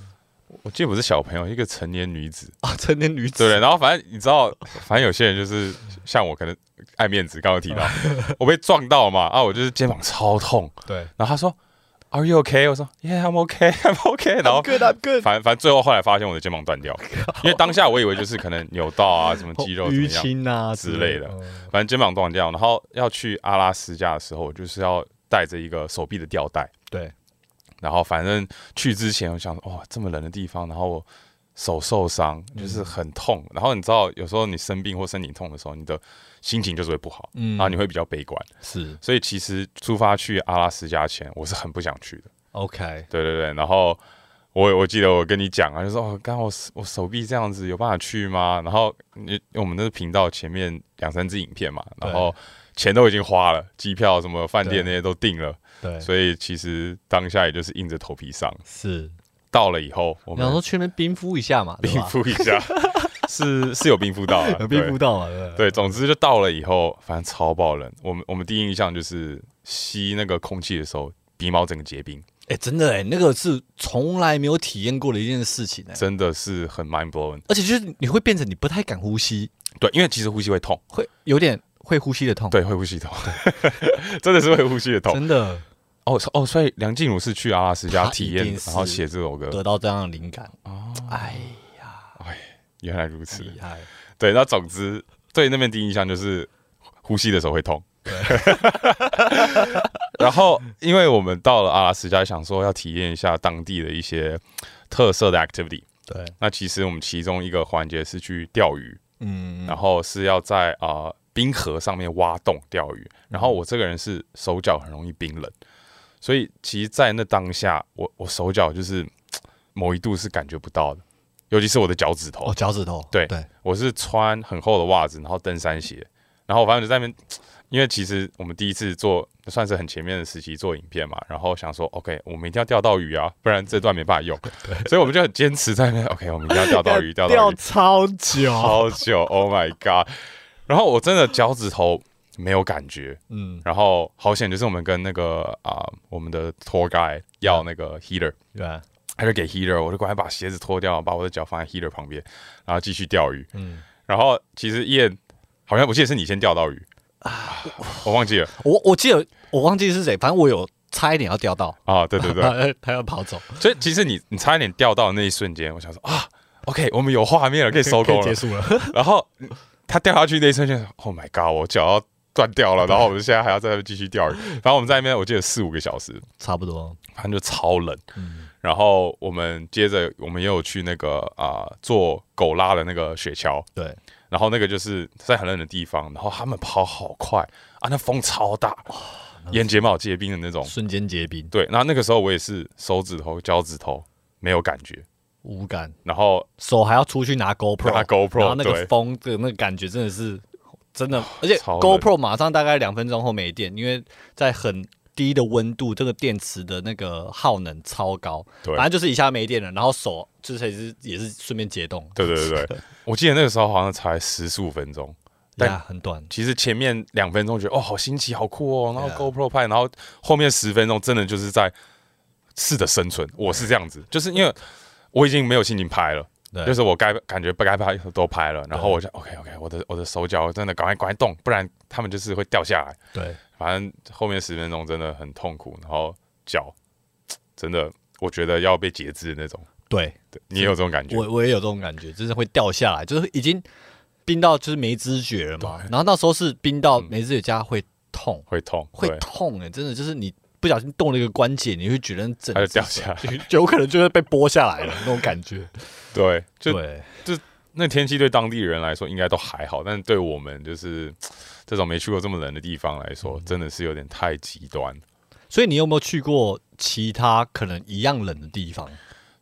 S1: 我记得不是小朋友，一个成年女子，
S2: 啊，成年女子，
S1: 对？然后反正你知道，反正有些人就是像我，可能爱面子，刚刚提到，我被撞到嘛，啊，我就是肩膀超痛，
S2: 对，
S1: 然后他说，Are you okay？我说，Yeah，I'm okay，I'm okay。然后
S2: good I'm good，
S1: 反反正最后后来发现我的肩膀断掉，因为当下我以为就是可能扭到啊，什么肌肉
S2: 淤，青啊
S1: 之类的
S2: 嗯
S1: 反正肩膀断掉。然后要去阿拉斯加的时候，我就是要带着一个手臂的吊带。
S2: 对，
S1: 然后反正去之前，我想哇，这么冷的地方，然后我手受伤，就是很痛。然后你知道，有时候你生病或身体痛的时候，你的心情就是会不好，
S2: 嗯
S1: 然后你会比较悲观。
S2: 是
S1: 所以其实出发去阿拉斯加前，我是很不想去的。
S2: OK，
S1: 对对对，然后我我记得我跟你讲啊，就说哦，刚好我手我手臂这样子，有办法去吗？然后你我们那个频道前面两三支影片嘛，然后钱都已经花了，机票什么饭店那些都订了，
S2: 对，
S1: 所以其实当下也就是硬着头皮上。
S2: 是，
S1: 到了以后，我们
S2: 去那边冰敷一下嘛，对
S1: 冰
S2: 吧
S1: 敷一下，是是有冰敷到啊，
S2: 有冰
S1: 对。
S2: 敷到嘛，对不对。
S1: 对，总之就到了以后，反正超爆冷。我们我们第一印象就是吸那个空气的时候，鼻毛整个结冰，
S2: 哎，真的哎，那个是从来没有体验过的一件事情哎，
S1: 真的是很 mind blowing。
S2: 而且就是你会变成你不太敢呼吸，
S1: 对，因为其实呼吸会痛，
S2: 会有点会呼吸的痛，，
S1: 对，会呼吸痛，真的是会呼吸的痛。
S2: 真的
S1: 哦哦，所以梁静茹是去阿拉斯加体验然后写这首歌。
S2: 得到这样的灵感，
S1: 哦，
S2: 哎
S1: 原来如此。
S2: 厉害，
S1: 对，那总之对那边第一印象就是呼吸的时候会痛。然后，因为我们到了阿拉斯加，想说要体验一下当地的一些特色的 activity。
S2: 对，
S1: 那其实我们其中一个环节是去钓鱼，
S2: 嗯，
S1: 然后是要在啊、呃冰河上面挖洞钓鱼。然后我这个人是手脚很容易冰冷，所以其实，在那当下，我我手脚就是 某一度是感觉不到的，尤其是我的脚趾头。
S2: 哦，脚趾头，
S1: 对
S2: 对，
S1: 我是穿很厚的袜子，然后登山鞋，然后我反正就在那边，因为其实我们第一次做算是很前面的时期做影片嘛，然后想说，OK，我们一定要钓到鱼啊，不然这段没办法用，所以我们就很坚持在那边，OK，我们一定要钓到鱼，钓到
S2: 钓
S1: 鱼，
S2: 超久，
S1: 超久，Oh my god！然后我真的脚趾头没有感觉，
S2: 嗯，
S1: 然后好险就是我们跟那个啊、我们的 tour guide 要那个 heater，
S2: 对吧，
S1: 他就给 heater，我就赶快把鞋子脱掉，把我的脚放在 heater 旁边，然后继续钓鱼。
S2: 嗯，
S1: 然后其实燕好像我记得是你先钓到鱼。啊，我忘记了。
S2: 我我记得我忘记是谁，反正我有差一点要钓到，
S1: 啊，对对对，
S2: 他 他要跑走，
S1: 所以其实你你差一点钓到的那一瞬间，我想说啊，OK，我们有画面了，可以 收工了。
S2: 结束了，
S1: 然后他掉下去那一瞬间，Oh my god，我脚要断掉了，然后我们现在还要在那边继续钓鱼。反正我们在那边我记得四五个小时，
S2: 差不多，
S1: 反正就超冷。
S2: 嗯，
S1: 然后我们接着我们也有去那个啊、做狗拉的那个雪橇，
S2: 对，
S1: 然后那个就是在很冷的地方，然后他们跑好快。啊，那风超大，眼睫毛结冰的那种。
S2: 瞬间结冰，
S1: 对，然后那个时候我也是手指头、脚趾头没有感觉，
S2: 无感，
S1: 然后
S2: 手还要出去拿 GoPro，
S1: 拿 GoPro，
S2: 然后那个
S1: 对。
S2: 风的那个感觉真的是真的，而且 GoPro 马上大概两分钟后没电，因为在很低的温度，这个电池的那个耗能超高，
S1: 对。
S2: 反正就是一下没电了，然后手就是也是也是顺便解冻，
S1: 对对对。对，我记得那个时候好像才十十五分钟，但
S2: 呀，很短，
S1: 其实前面两分钟觉得哦好新奇好酷哦，然后 GoPro 拍，然后后面十分钟真的就是在试着生存，我是这样子，就是因为我已经没有心情拍了。
S2: 对，
S1: 就是我该感觉不该拍都拍了，然后我就 OK OK，我的我的手脚真的赶快赶快动，不然他们就是会掉下来。
S2: 对，
S1: 反正后面十分钟真的很痛苦，然后脚真的我觉得要被截肢的那种。
S2: 对。
S1: 对你也有这种感觉？
S2: 我我也有这种感觉，真的会掉下来，就是已经冰到就是没知觉了嘛，然后那时候是冰到没知觉加会痛，
S1: 会痛，
S2: 会痛哎、真的就是你不小心动了一个关节，你会觉得整
S1: 它就掉下来
S2: 就有可能就会被剥下来了那种感觉。
S1: 对，就
S2: 对，
S1: 那天气对当地人来说应该都还好，但是对我们就是这种没去过这么冷的地方来说，
S2: 嗯
S1: 真的是有点太极端。
S2: 所以你有没有去过其他可能一样冷的地方？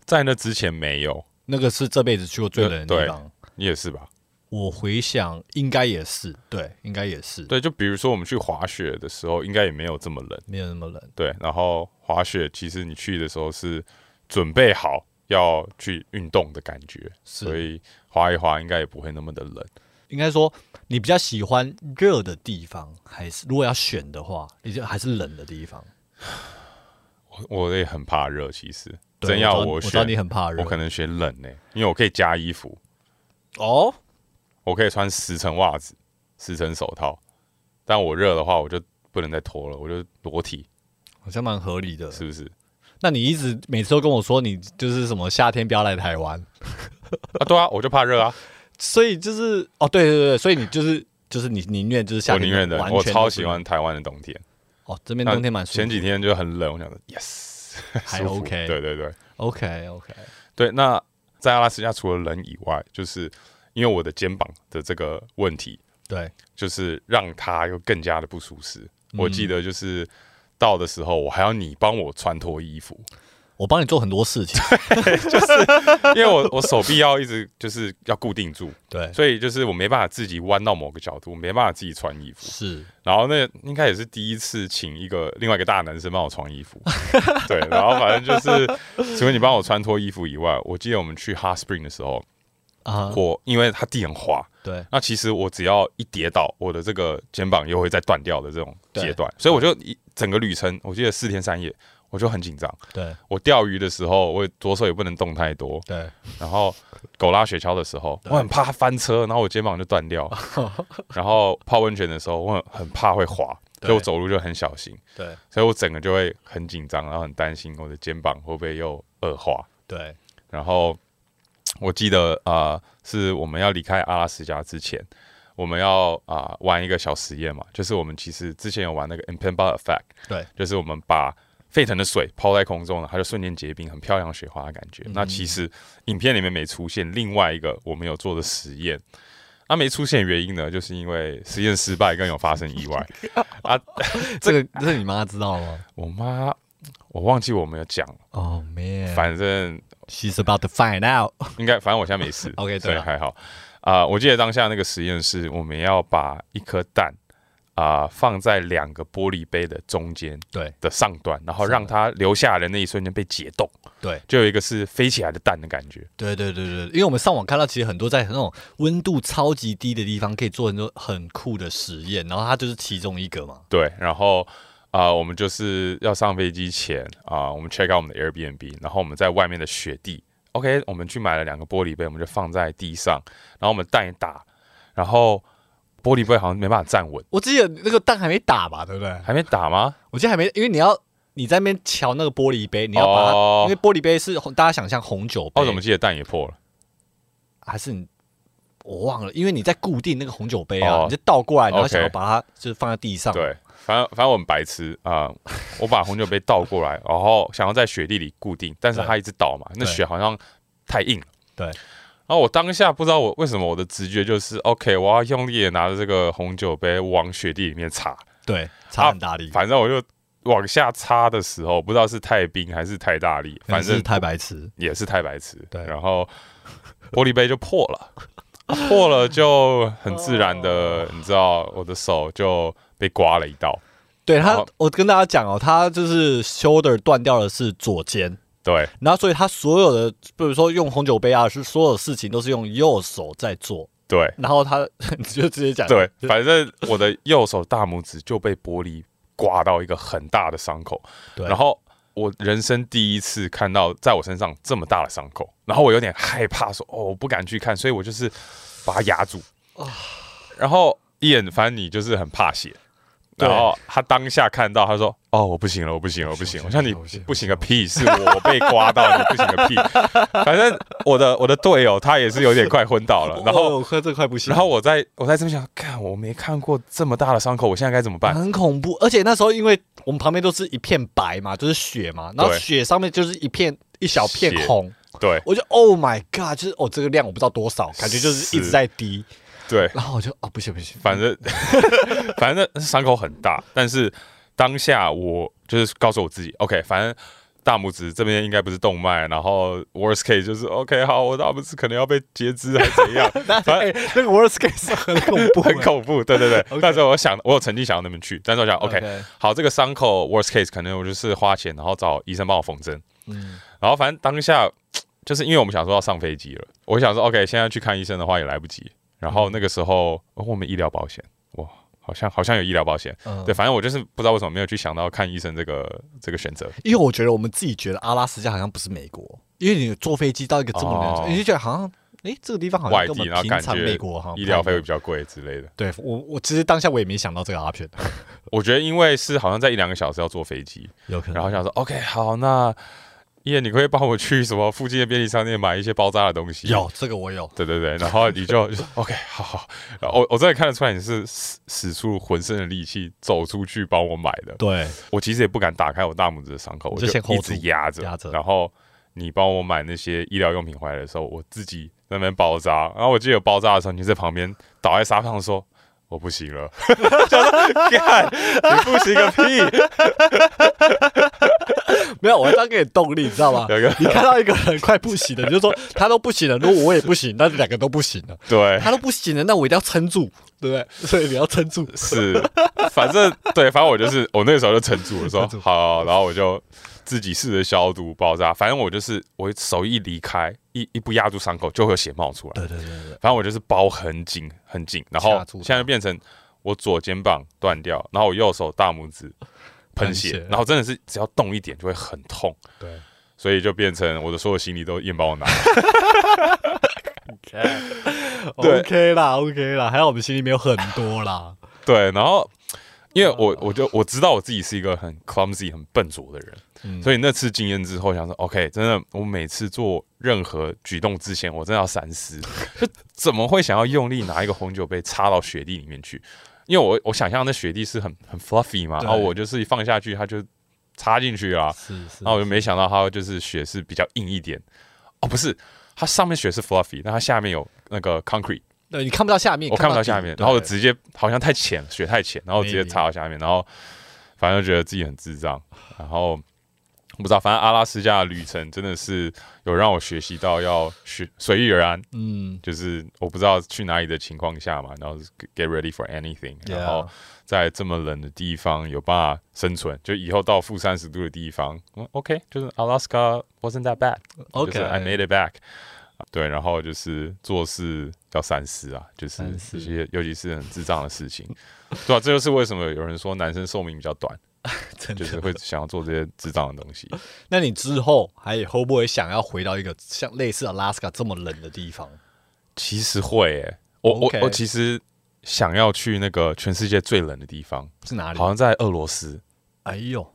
S1: 在那之前没有，
S2: 那个是这辈子去过最冷的地方。
S1: 你也是吧？
S2: 我回想，应该也是，对，应该也是，，
S1: 对，就比如说我们去滑雪的时候，应该也没有这么冷。
S2: 没有那么冷。
S1: 对，然后滑雪其实你去的时候是准备好要去运动的感觉，所以滑一滑应该也不会那么的冷。
S2: 应该说，你比较喜欢热的地方，还是如果要选的话，你就还是冷的地方？
S1: 我我也很怕热，其实真要
S2: 我知道我知道
S1: 选，
S2: 你很怕热，
S1: 我可能选冷呢、因为我可以加衣服，
S2: 哦，
S1: 我可以穿十层袜子、十层手套，但我热的话，我就不能再脱了，我就裸体，
S2: 好像蛮合理的。
S1: 是不是？
S2: 那你一直每次都跟我说你就是什么夏天不要来台湾，
S1: 啊，对啊，我就怕热啊，
S2: 所以就是哦，对对对，所以你就是就是你宁愿就是夏天
S1: 我宁愿的，我超喜欢台湾的冬天。
S2: 哦，这边冬天蛮
S1: 前几天就很冷，我想说 yes，
S2: 还 OK，
S1: 对对对
S2: OK OK，
S1: 对。那在阿拉斯加除了冷以外，就是因为我的肩膀的这个问题，
S2: 对，
S1: 就是让他又更加的不舒适。
S2: 嗯。
S1: 我记得就是到的时候，我还要你帮我穿脱衣服，
S2: 我帮你做很多事情，就是
S1: 因为我我手臂要一直就是要固定住，
S2: 对，
S1: 所以就是我没办法自己弯到某个角度，没办法自己穿衣服。
S2: 是。
S1: 然后那应该也是第一次请一个另外一个大男生帮我穿衣服，对，然后反正就是除了你帮我穿脱衣服以外，我记得我们去 Hot Spring 的时候，
S2: 啊，
S1: 我因为它地很滑，
S2: 对，
S1: 那其实我只要一跌倒，我的这个肩膀又会再断掉的这种阶段，所以我就一整个旅程，我记得四天三夜，我就很紧张。
S2: 对。
S1: 我钓鱼的时候，我左手也不能动太多，
S2: 对，
S1: 然后狗拉雪橇的时候，我很怕它翻车，然后我肩膀就断掉。然后泡温泉的时候，我很很怕会滑，所以我走路就很小心，
S2: 对。
S1: 所以我整个就会很紧张，然后很担心我的肩膀会不会又恶化。
S2: 对，
S1: 然后我记得啊、呃是我们要离开阿拉斯加之前，我们要啊、玩一个小实验嘛，就是我们其实之前有玩那个 i m p e n b a Effect，
S2: 对，
S1: 就是我们把沸腾的水抛在空中了，它就瞬间结冰，很漂亮雪花的感觉。那其实影片里面没出现另外一个我们有做的实验。啊没出现原因呢，就是因为实验失败，更有发生意外 啊！
S2: 这个这你妈知道吗？
S1: 我妈，我忘记我们有讲，
S2: 哦、man，
S1: 反正
S2: she's about to find out。
S1: 应该，反正我现在没事
S2: OK，对啊
S1: 所以还好。啊、我记得当下那个实验是，我们要把一颗蛋啊、放在两个玻璃杯的中间
S2: 对
S1: 的上端，然后让它留下来的那一瞬间被解冻，
S2: 对
S1: 就有一个是飞起来的蛋的感觉。
S2: 对对对对，因为我们上网看到，其实很多在那种温度超级低的地方，可以做很多很酷的实验，然后它就是其中一个嘛。
S1: 对，然后啊、我们就是要上飞机前啊、我们 check out 我们的 Airbnb，然后我们在外面的雪地，OK，我们去买了两个玻璃杯，我们就放在地上，然后我们蛋也打，然后玻璃杯好像没办法站稳，
S2: 我记得那个蛋还没打吧，对不对？
S1: 还没打吗？
S2: 我记得还没，因为你要你在那边瞧那个玻璃杯，你要把它，
S1: 哦
S2: 因为玻璃杯是大家想象红酒杯，
S1: 哦，怎么记得蛋也破了？
S2: 还是你我忘了，因为你在固定那个红酒杯啊，
S1: 哦
S2: 你就倒过来，然后想要把它就是放在地上，
S1: 对，反正反正我很白痴啊、我把红酒杯倒过来，然后想要在雪地里固定，但是它一直倒嘛，那雪好像太硬了。
S2: 对。
S1: 然后我当下不知道我为什么我的直觉就是 OK，我要用力的拿着这个红酒杯往雪地里面插，
S2: 对，插很大力，
S1: 反正我就往下插的时候，不知道是太冰还是太大力，反正
S2: 是太白痴，
S1: 也是太白痴。
S2: 对。
S1: 然后玻璃杯就破了，破了就很自然的，
S2: 哦
S1: 你知道我的手就被刮了一刀。
S2: 对他，我跟大家讲哦，他就是 shoulder 断掉的是左肩，
S1: 对，
S2: 然后所以他所有的，比如说用红酒杯啊，是所有事情都是用右手在做，
S1: 对
S2: 然后他 你就直接讲，
S1: 对，反正我的右手大拇指就被玻璃刮到一个很大的伤口，
S2: 对
S1: 然后我人生第一次看到在我身上这么大的伤口，然后我有点害怕说，哦，我不敢去看，所以我就是把它压住。啊然后一眼，反正你就是很怕血。
S2: 对。
S1: 然后他当下看到，他说：“哦，我不行了，我不行了，我不行了。”我像你
S2: 不行
S1: 个屁，是我被刮到，你不行个屁。反正我的我的队友他也是有点快昏倒了，然后
S2: 我喝这快不行，
S1: 然后我在我在这边想，看我没看过这么大的伤口，我现在该怎么办？
S2: 很恐怖，而且那时候因为我们旁边都是一片白嘛，就是血嘛，然后
S1: 对
S2: 雪上面就是一片一小片红，
S1: 对。
S2: 我就 Oh my God，就是哦这个量我不知道多少，感觉就是。一直在滴，
S1: 对，
S2: 然后我就哦不行不行，
S1: 反正 反正伤口很大，但是当下我就是告诉我自己，OK，反正大拇指这边应该不是动脉，然后 worst case 就是 OK，好，我大拇指可能要被截肢还是怎样，反正
S2: 哎，那个 worst case 很恐怖，
S1: 很恐怖，对对对。
S2: OK
S1: 但是我想，我有曾经想到那边去，但是我想
S2: OK，OK。
S1: 好，这个伤口 worst case 可能我就是花钱，然后找医生帮我缝针，
S2: 嗯，
S1: 然后反正当下就是因为我们想说要上飞机了，我想说 OK，现在去看医生的话也来不及。然后那个时候、哦我们医疗保险哇好像好像有医疗保险。
S2: 嗯
S1: 对，反正我就是不知道为什么没有去想到看医生这个这个选择。
S2: 因为我觉得我们自己觉得阿拉斯加好像不是美国，因为你坐飞机到一个这么远，
S1: 哦
S2: 你就觉得好像，哎，这个地方好像
S1: 外地，
S2: 跟我们
S1: 然后感
S2: 平常美
S1: 觉
S2: 国好像
S1: 医疗费会比较贵之类的。
S2: 对我，我其实当下我也没想到这个 option，
S1: 我觉得因为是好像在一两个小时要坐飞机，
S2: 有可能。
S1: 然后想说 OK 好，那叶你可以帮我去什么附近的便利商店买一些包扎的东西？
S2: 有这个我有，
S1: 对对对，然后你就 OK，好好，然后我我真的看得出来你是使使出浑身的力气走出去帮我买的。
S2: 对，
S1: 我其实也不敢打开我大拇指的伤口，我
S2: 就先
S1: 一直压着，
S2: 压着
S1: 然后你帮我买那些医疗用品回来的时候，我自己在那边包扎。然后我记得有包扎的时候，你在旁边倒在沙发上说。我不行了，干，你不行个屁！
S2: 没有，我要当给你动力，你知道吗？你看到一个人快不行了，你就说他都不行了，如果我也不行，那两个都不行了。
S1: 对，
S2: 他都不行了，那我一定要撑住，对不对？所以你要撑住。
S1: 是，反正对，反正我就是我那个时候就撑住了，说好，然后我就自己试着消毒包扎，反正我就是我手一离开，一一不压住伤口就会有血冒出来，
S2: 对对对对，
S1: 反正我就是包很紧很紧，然后现在变成我左肩膀断掉，然后我右手大拇指喷
S2: 喷
S1: 血。
S2: 血，
S1: 然后真的是只要动一点就会很痛，
S2: 对。
S1: 所以就变成我的所有行李都硬帮我拿，对。
S2: OK 啦，OK 啦，还好我们心里面有很多啦。
S1: 对，然后因为我我就我知道我自己是一个很 clumsy 很笨拙的人。
S2: 嗯
S1: 所以那次经验之后，想说 OK，真的，我每次做任何举动之前，我真的要三思，就怎么会想要用力拿一个红酒杯插到雪地里面去？因为我我想象那雪地是很很 fluffy 嘛，然后我就是一放下去，它就插进去了，
S2: 是是
S1: 然后我就没想到它就是雪是比较硬一点。哦，不是，它上面雪是 fluffy，但它下面有那个 concrete，
S2: 对你看不到下面，
S1: 我看不到下面，然后我直接好像太浅，雪太浅，然后我直接插到下面，然后反正就觉得自己很智障，然后我不知道，反正阿拉斯加的旅程真的是有让我学习到要学随遇而安，
S2: 嗯，
S1: 就是我不知道去哪里的情况下嘛，然后 get ready for anything，然后在这么冷的地方有办法生存，就以后到负三十度的地方、嗯、，OK，就是 Alaska wasn't that bad，就是
S2: OK
S1: I made it back。对，然后就是做事要三思啊，就是这些，尤其是很智障的事情，对啊，这就是为什么有人说男生寿命比较短，就是会想要做这些智障的东西。
S2: 那你之后还会不会想要回到一个像类似 Alaska 这么冷的地方？
S1: 其实会诶、我我我其实想要去那个全世界最冷的地方，
S2: 是哪里？
S1: 好像在俄罗斯，
S2: 哎呦，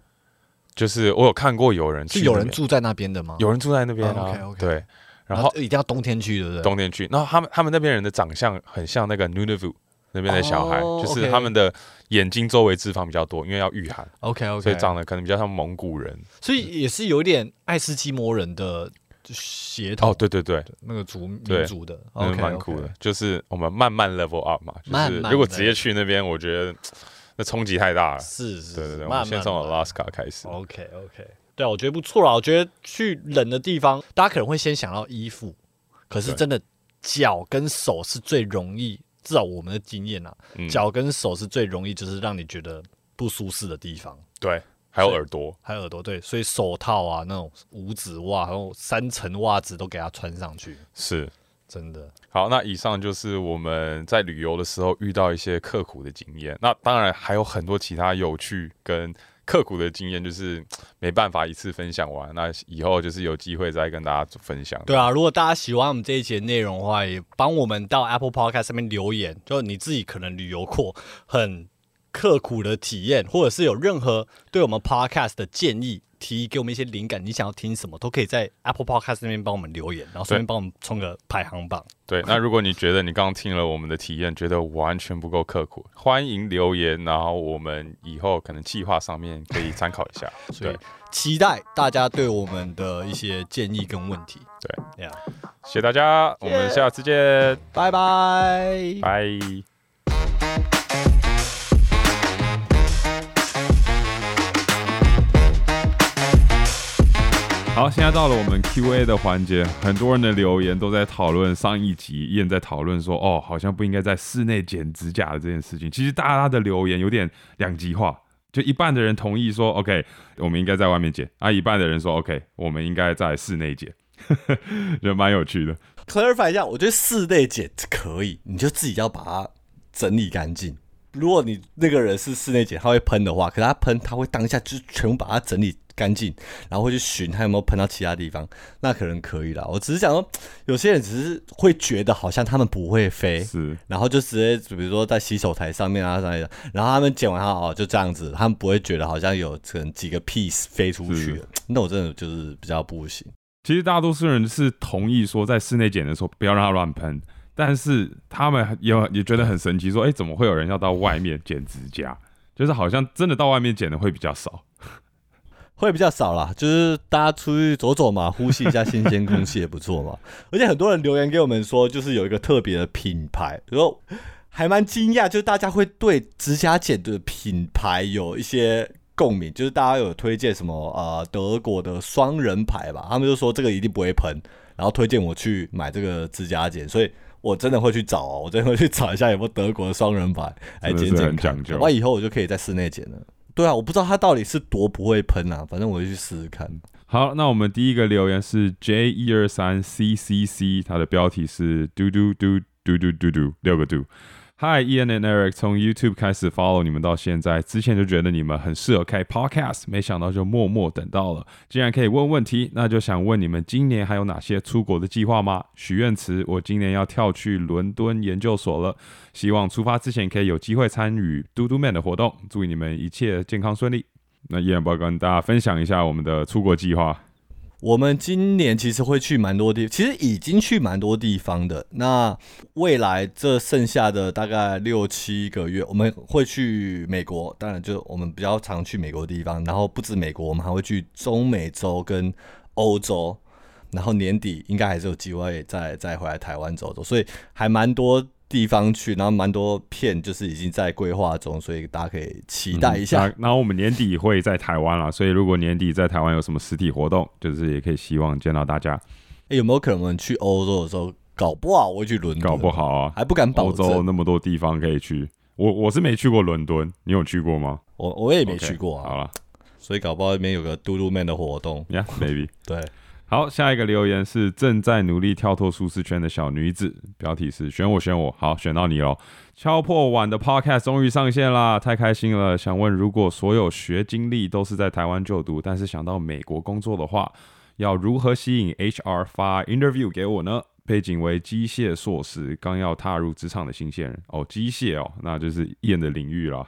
S1: 就是我有看过有人去
S2: 是有人住在那边的吗？
S1: 有人住在那边啊，
S2: 哦，OK，OK
S1: 对，然后
S2: 一定要冬天去，对不对？
S1: 冬天去，然后他们他们那边人的长相很像那个 Nunavut 那边的小孩，
S2: 哦
S1: 就是他们的眼睛周围脂肪比较多，因为要御寒
S2: ，OK OK，
S1: 所以长得可能比较像蒙古人。
S2: 所以也是有点爱斯基摩人的血统。
S1: 哦，对对对，
S2: 那个族民族的，
S1: 那
S2: OK，
S1: 蛮酷的。就是我们慢慢 level up 嘛，就是如果直接去那边，我觉得那冲击太大了。
S2: 是是，
S1: 对对对，我们先从 Alaska 开始。
S2: OK OK，对啊，我觉得不错啦。我觉得去冷的地方，大家可能会先想到衣服，可是真的脚跟手是最容易，至少我们的经验啊，
S1: 嗯
S2: 脚跟手是最容易就是让你觉得不舒适的地方。
S1: 对，还有耳朵。
S2: 还有耳朵，对，所以手套啊，那种五指袜，还有三层袜子都给它穿上去，
S1: 是。
S2: 真的。
S1: 好，那以上就是我们在旅游的时候遇到一些刻苦的经验。那当然还有很多其他有趣跟刻苦的经验，就是 没办法一次分享完。那以后就是有机会再跟大家分享。
S2: 对啊，如果大家喜欢我们这一节内容的话，也帮我们到 Apple Podcast 上面留言，就你自己可能旅游过很刻苦的体验，或者是有任何对我们 Podcast 的建议，提议给我们一些灵感，你想要听什么，都可以在 Apple Podcast 那边帮我们留言，然后顺便帮我们冲个排行榜。
S1: 对，那如果你觉得你刚刚听了我们的体验，觉得完全不够刻苦，欢迎留言，然后我们以后可能计划上面可以参考一下。
S2: 所以
S1: 对，
S2: 期待大家对我们的一些建议跟问题。
S1: 对，
S2: 呀、
S1: 谢谢大家，我们下次见，
S2: 拜拜。
S1: 拜。好，现在到了我们 Q&A 的环节，很多人的留言都在讨论上一集，燕在讨论说，哦，好像不应该在室内剪指甲的这件事情。其实大家的留言有点两极化，就一半的人同意说，OK，我们应该在外面剪，啊，一半的人说，OK，我们应该在室内剪，觉得蛮有趣的。
S3: clarify 一下，我觉得室内剪可以，你就自己要把它整理干净，
S2: 如果你那个人是室内剪，他会喷的话，可他喷他会当下就全部把它整理干净，然后会去寻他有没有喷到其他地方，那可能可以啦。我只是想说，有些人只是会觉得好像他们不会飞，
S1: 是
S2: 然后就直接比如说在洗手台上面啊上面，然后他们剪完它哦就这样子，他们不会觉得好像有可能几个 piece 飞出去了，那我真的就是比较不行。
S1: 其实大多数人是同意说，在室内剪的时候不要让它乱喷，但是他们也也觉得很神奇，说，哎、怎么会有人要到外面剪指甲？就是好像真的到外面剪的会比较少。
S2: 会比较少啦，就是大家出去走走嘛，呼吸一下新鲜空气也不错嘛。而且很多人留言给我们说，就是有一个特别的品牌，然后还蛮惊讶，就是大家会对指甲剪的品牌有一些共鸣，就是大家有推荐什么呃德国的双人牌吧，他们就说这个一定不会喷，然后推荐我去买这个指甲剪，所以。我真的会去找哦，我真的会去找一下有没有德国的双人牌来剪剪看
S1: 很讲究
S2: 搞不好以后我就可以在室内剪了。对啊，我不知道它到底是多不会喷啊，反正我就去试试看。
S1: 好，那我们第一个留言是 J 一二三 C C C，它的标题是嘟嘟嘟嘟嘟嘟嘟六个嘟。Hi Ian and Eric，从 YouTube 开始 follow 你们到现在，之前就觉得你们很适合开 Podcast，没想到就默默等到了。既然可以问问题，那就想问你们今年还有哪些出国的计划吗？许愿池，我今年要跳去伦敦研究所了，希望出发之前可以有机会参与嘟嘟 man 的活动，祝你们一切健康顺利。那依然不要跟大家分享一下我们的出国计划。
S2: 我们今年其实会去蛮多地，其实已经去蛮多地方的。那未来这剩下的大概六七个月，我们会去美国，当然就我们比较常去美国地方。然后不止美国，我们还会去中美洲跟欧洲。然后年底应该还是有机会再再回来台湾走走，所以还蛮多地方去，然后蛮多片就是已经在规划中，所以大家可以期待一下。
S1: 然后我们年底会在台湾了，所以如果年底在台湾有什么实体活动，就是也可以希望见到大家。
S2: 诶有没有可能我们去欧洲的时候，搞不好我会去伦敦，
S1: 搞不好啊，
S2: 还不敢保证
S1: 欧洲
S2: 证。
S1: 那么多地方可以去，我我是没去过伦敦，你有去过吗？
S2: 我我也没去过啊，
S1: 好了
S2: 所以搞不好那边有个嘟嘟 man 的活动。
S1: ，Yeah，maybe。
S2: 对，
S1: 好，下一个留言是正在努力跳脱舒适圈的小女子，标题是选我选我，好选到你喽！敲破碗的 Podcast 终于上线啦，太开心了！想问，如果所有学经历都是在台湾就读，但是想到美国工作的话，要如何吸引 HR 发 interview 给我呢？背景为机械硕士，刚要踏入职场的新鲜人哦，机械哦，那就是燕的领域啦。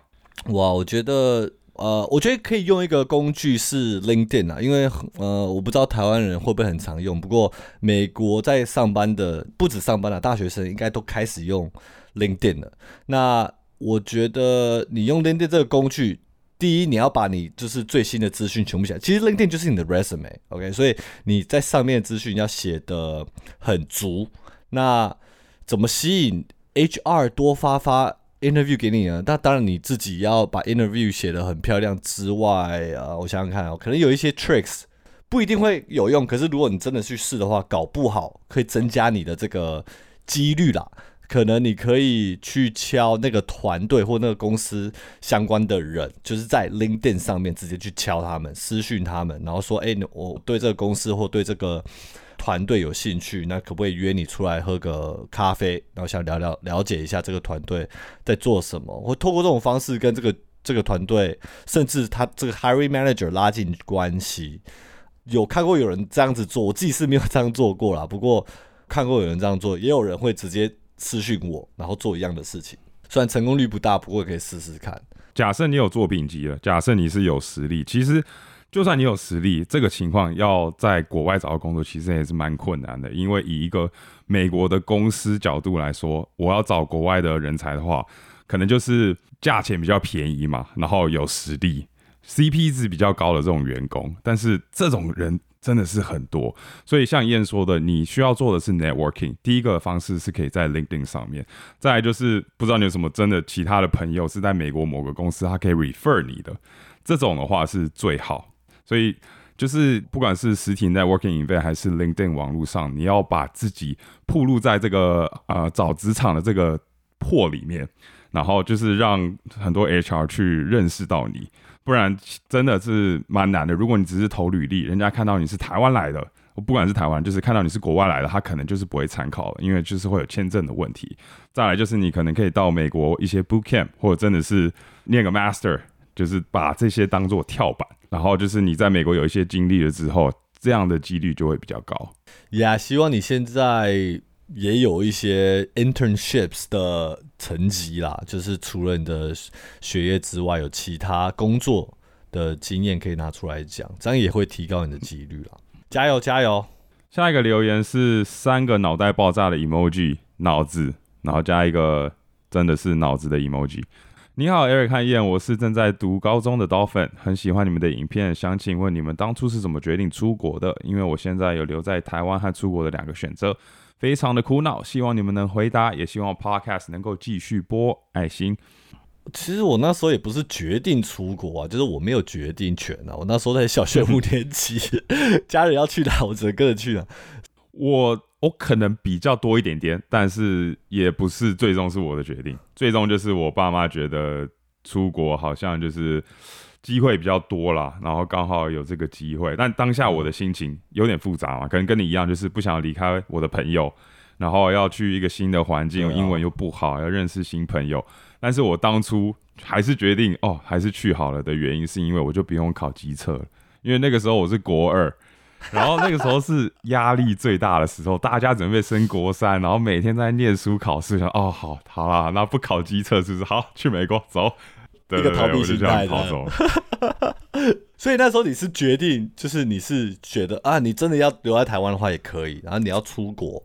S2: 哇，我觉得呃，我觉得可以用一个工具是 LinkedIn 啊，因为呃，我不知道台湾人会不会很常用，不过美国在上班的不止上班的，大学生应该都开始用 LinkedIn 了。那我觉得你用 LinkedIn 这个工具。第一，你要把你就是最新的资讯全部写。其实 LinkedIn 就是你的 resume，OK，、所以你在上面的资讯要写的很足。那怎么吸引 HR 多发发 interview 给你呢？那当然你自己要把 interview 写得很漂亮之外，啊，我想想看哦，可能有一些 tricks 不一定会有用，可是如果你真的去试的话，搞不好可以增加你的这个几率啦。可能你可以去敲那个团队或那个公司相关的人，就是在 LinkedIn 上面直接去敲他们，私讯他们，然后说：“哎、我对这个公司或对这个团队有兴趣，那可不可以约你出来喝个咖啡？然后想聊聊了解一下这个团队在做什么，或透过这种方式跟这个这个团队，甚至他这个 hiring manager 拉近关系。有看过有人这样子做，我自己是没有这样做过啦。不过看过有人这样做，也有人会直接私讯我，然后做一样的事情。虽然成功率不大，不过可以试试看。
S1: 假设你有作品集了，假设你是有实力，其实就算你有实力，这个情况要在国外找到工作，其实也是蛮困难的。因为以一个美国的公司角度来说，我要找国外的人才的话，可能就是价钱比较便宜嘛，然后有实力，CP 值比较高的这种员工。但是这种人真的是很多，所以像燕说的，你需要做的是 networking。第一个方式是可以在 LinkedIn 上面，再来就是不知道你有什么真的其他的朋友是在美国某个公司，他可以 refer 你的，这种的话是最好。所以就是不管是实体 networking event 还是 LinkedIn 网络上，你要把自己暴露在这个呃找职场的这个破里面，然后就是让很多 HR 去认识到你。不然真的是蛮难的。如果你只是投履历，人家看到你是台湾来的，不管是台湾，就是看到你是国外来的，他可能就是不会参考，因为就是会有签证的问题。再来就是你可能可以到美国一些 boot camp，或者真的是念个 master，就是把这些当做跳板，然后就是你在美国有一些经历了之后，这样的几率就会比较高。
S2: 呀希望你现在也有一些 internships 的成绩啦，就是除了你的学业之外，有其他工作的经验可以拿出来讲，这样也会提高你的几率啦。加油加油！
S1: 下一个留言是三个脑袋爆炸的 emoji，脑子，然后加一个真的是脑子的 emoji。你好，Eric 和燕，我是正在读高中的 Dolphin，很喜欢你们的影片，想请问你们当初是怎么决定出国的？因为我现在有留在台湾和出国的两个选择，非常的苦恼，希望你们能回答，也希望 Podcast 能够继续播，爱心。
S2: 其实我那时候也不是决定出国啊，就是我没有决定权啊。我那时候在小学五年级，家人要去哪，我只能跟着去啊。
S1: 我我可能比较多一点点，但是也不是最终是我的决定，最终就是我爸妈觉得出国好像就是机会比较多啦，然后刚好有这个机会，但当下我的心情有点复杂嘛，可能跟你一样，就是不想离开我的朋友，然后要去一个新的环境，英文又不好，要认识新朋友，但是我当初还是决定哦，还是去好了的原因，是因为我就不用考机测了，因为那个时候我是国二。然后那个时候是压力最大的时候，大家准备升国三，然后每天在念书考试，想哦好好啦，那不考机测是不是？好去美国走，
S2: 一个逃避心态
S1: 走。
S2: 所以那时候你是决定，就是你是觉得啊，你真的要留在台湾的话也可以，然后你要出国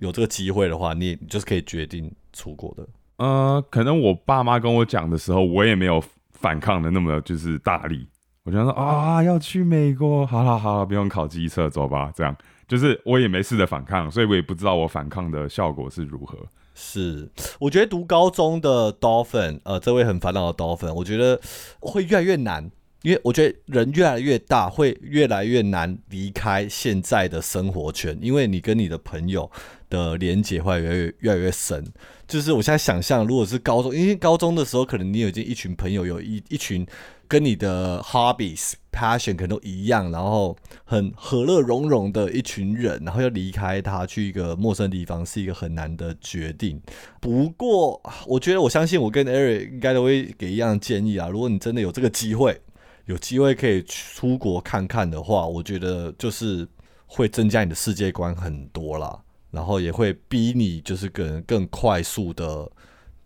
S2: 有这个机会的话，你你就是可以决定出国的。
S1: 呃，可能我爸妈跟我讲的时候，我也没有反抗的那么就是大力。我就说啊，要去美国，好了好了，不用考机测，走吧。这样。就是我也没试着反抗，所以我也不知道我反抗的效果是如何。
S2: 是，我觉得读高中的 Dolphin，呃，这位很烦恼的 Dolphin，我觉得会越来越难，因为我觉得人越来越大，会越来越难离开现在的生活圈，因为你跟你的朋友的连结会越来越越来越深。就是我现在想象，如果是高中，因为高中的时候，可能你有已经一群朋友，有一一群跟你的 hobbies、passion 可能都一样，然后很和乐融融的一群人，然后要离开他去一个陌生的地方，是一个很难的决定。不过，我觉得我相信我跟 Eric 应该都会给一样的建议啊。如果你真的有这个机会，有机会可以出国看看的话，我觉得就是会增加你的世界观很多啦，然后也会逼你就是更更快速的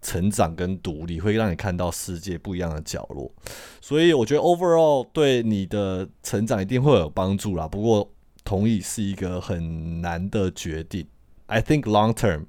S2: 成长跟独立，会让你看到世界不一样的角落。所以我觉得 overall 对你的成长一定会有帮助啦。不过同意是一个很难的决定。I think long term。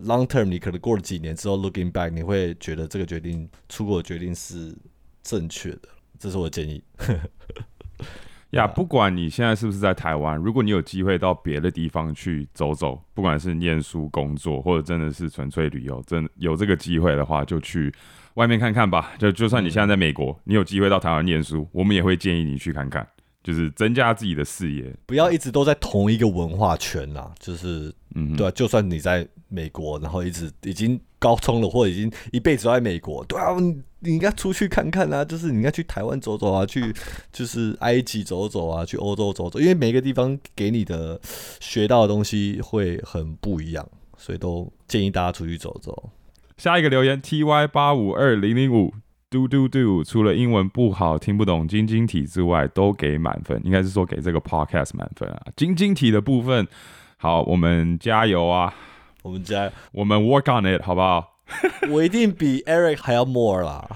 S2: Long term，你可能过了几年之后，looking back，你会觉得这个决定出国的决定是正确的，这是我的建议。
S1: 呀，不管你现在是不是在台湾，如果你有机会到别的地方去走走，不管是念书、工作，或者真的是纯粹旅游，真有这个机会的话，就去外面看看吧。就就算你现在在美国，你有机会到台湾念书，我们也会建议你去看看，就是增加自己的视野。
S2: 不要一直都在同一个文化圈啦，就是
S1: 嗯，
S2: 对啊，就算你在美国，然后一直已经高中了，或已经一辈子都在美国，对啊，你应该出去看看啊，就是你应该去台湾走走啊，去就是埃及走走啊，去欧洲走走，因为每个地方给你的学到的东西会很不一样，所以都建议大家出去走走。
S1: 下一个留言 T Y 八五二零零五。嘟嘟嘟！除了英文不好、听不懂晶晶体之外，都给满分。应该是说给这个 podcast 满分啊。晶晶体的部分，好，我们加油啊！
S2: 我们家
S1: 我们 work on it，好不好？
S2: 我一定比 Eric 还要 more 啦，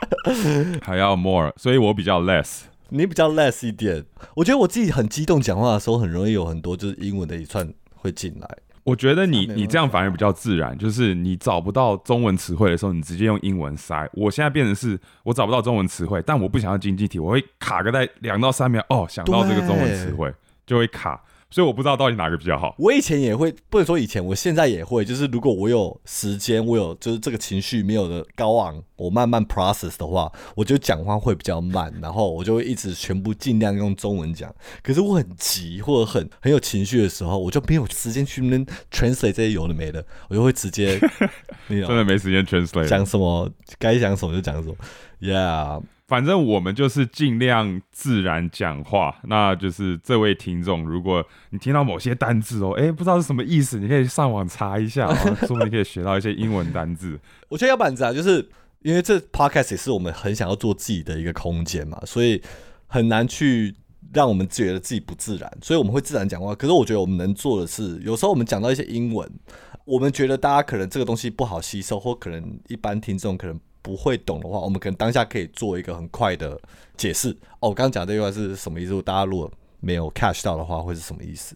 S1: 还要 more，所以我比较 less。
S2: 你比较 less 一点。我觉得我自己很激动讲话的时候，很容易有很多就是英文的一串会进来。
S1: 我觉得你你这样反而比较自然，就是你找不到中文词汇的时候，你直接用英文塞。我现在变成是我找不到中文词汇，但我不想要经济体，我会卡个在两到三秒，哦，想到这个中文词汇就会卡，所以我不知道到底哪个比较好。
S2: 我以前也会，不能说以前，我现在也会，就是如果我有时间，我有就是这个情绪没有的高昂，我慢慢 process 的话，我就讲话会比较慢，然后我就会一直全部尽量用中文讲。可是我很急或者很很有情绪的时候，我就没有时间去那 translate 这些有的没的，我就会直接，
S1: 真的没时间 translate。
S2: 讲什么该讲什么就讲什么，Yeah。
S1: 反正我们就是尽量自然讲话。那就是这位听众，如果你听到某些单字哦，哎，不知道是什么意思，你可以上网查一下、哦，说不定可以学到一些英文单字。
S2: 我觉得要不然这样，就是因为这 podcast 也是我们很想要做自己的一个空间嘛，所以很难去让我们觉得自己不自然，所以我们会自然讲话。可是我觉得我们能做的是，有时候我们讲到一些英文，我们觉得大家可能这个东西不好吸收，或可能一般听众可能不会懂的话，我们可能当下可以做一个很快的解释。哦，我刚刚讲这句话是什么意思？大家如果没有 catch 到的话，会是什么意思？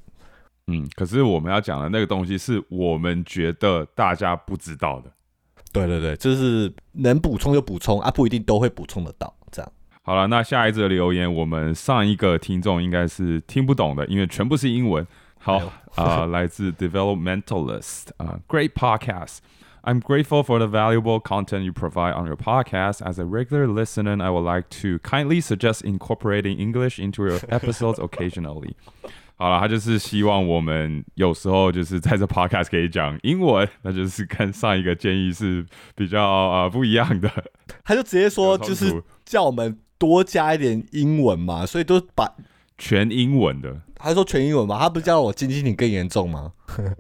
S1: 嗯，可是我们要讲的那个东西，是我们觉得大家不知道的。
S2: 对对对，就是能补充就补充啊，不一定都会补充得到。这样，
S1: 好了，那下一则留言，我们上一个听众应该是听不懂的，因为全部是英文。好
S2: 哎
S1: 啊、呃来自 Developmentalist 啊、g r e a t podcast. I'm grateful for the valuable content you provide on your podcast. As a regular listener, I would like to kindly suggest incorporating English into your episodes occasionally. 好了，他就是希望我们有时候就是在这 podcast 可以讲英文，那就是跟上一个建议是比较呃不一样的。
S2: 他就直接说，
S1: 有冲突
S2: 就是叫我们多加一点英文嘛，所以都把
S1: 全英文的，
S2: 他说全英文嘛，他不是叫我经济你更严重吗？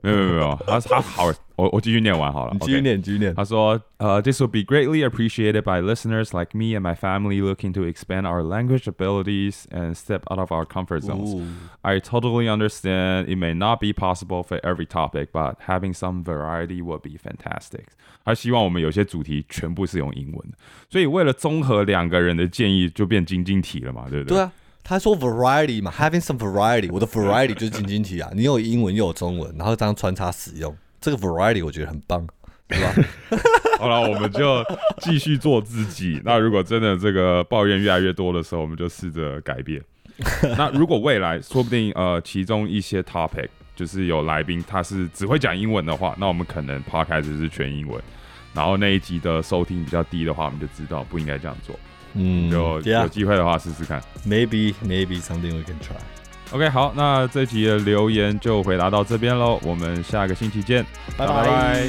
S1: 没有没有没有，他他好，我我继续念完好了。
S2: 你继续念，继续念。
S1: 他说，呃、t h i s will be greatly appreciated by listeners like me and my family looking to expand our language abilities and step out of our comfort zones.
S2: 哦
S1: I totally understand it may not be possible for every topic, but having some variety would be fantastic. 他希望我们有些主题全部是用英文的，所以为了综合两个人的建议，就变晶晶体了嘛，对不对？
S2: 对啊，他说 variety 嘛，having some variety，我的 variety 就是晶晶体啊，你有英文又有中文，然后这样穿插使用，这个 variety 我觉得很棒，对吧？
S1: 好了，我们就继续做自己。那如果真的这个抱怨越来越多的时候，我们就试着改变。那如果未来说不定呃，其中一些 topic 就是有来宾他是只会讲英文的话，那我们可能 podcast 是全英文。然后那一集的收听比较低的话，我们就知道不应该这样做。
S2: 嗯，
S1: 有
S2: 有
S1: 机会的话试试看。
S2: maybe maybe something we can try。
S1: OK，好，那这集的留言就回答到这边喽，我们下个星期见，拜
S2: 拜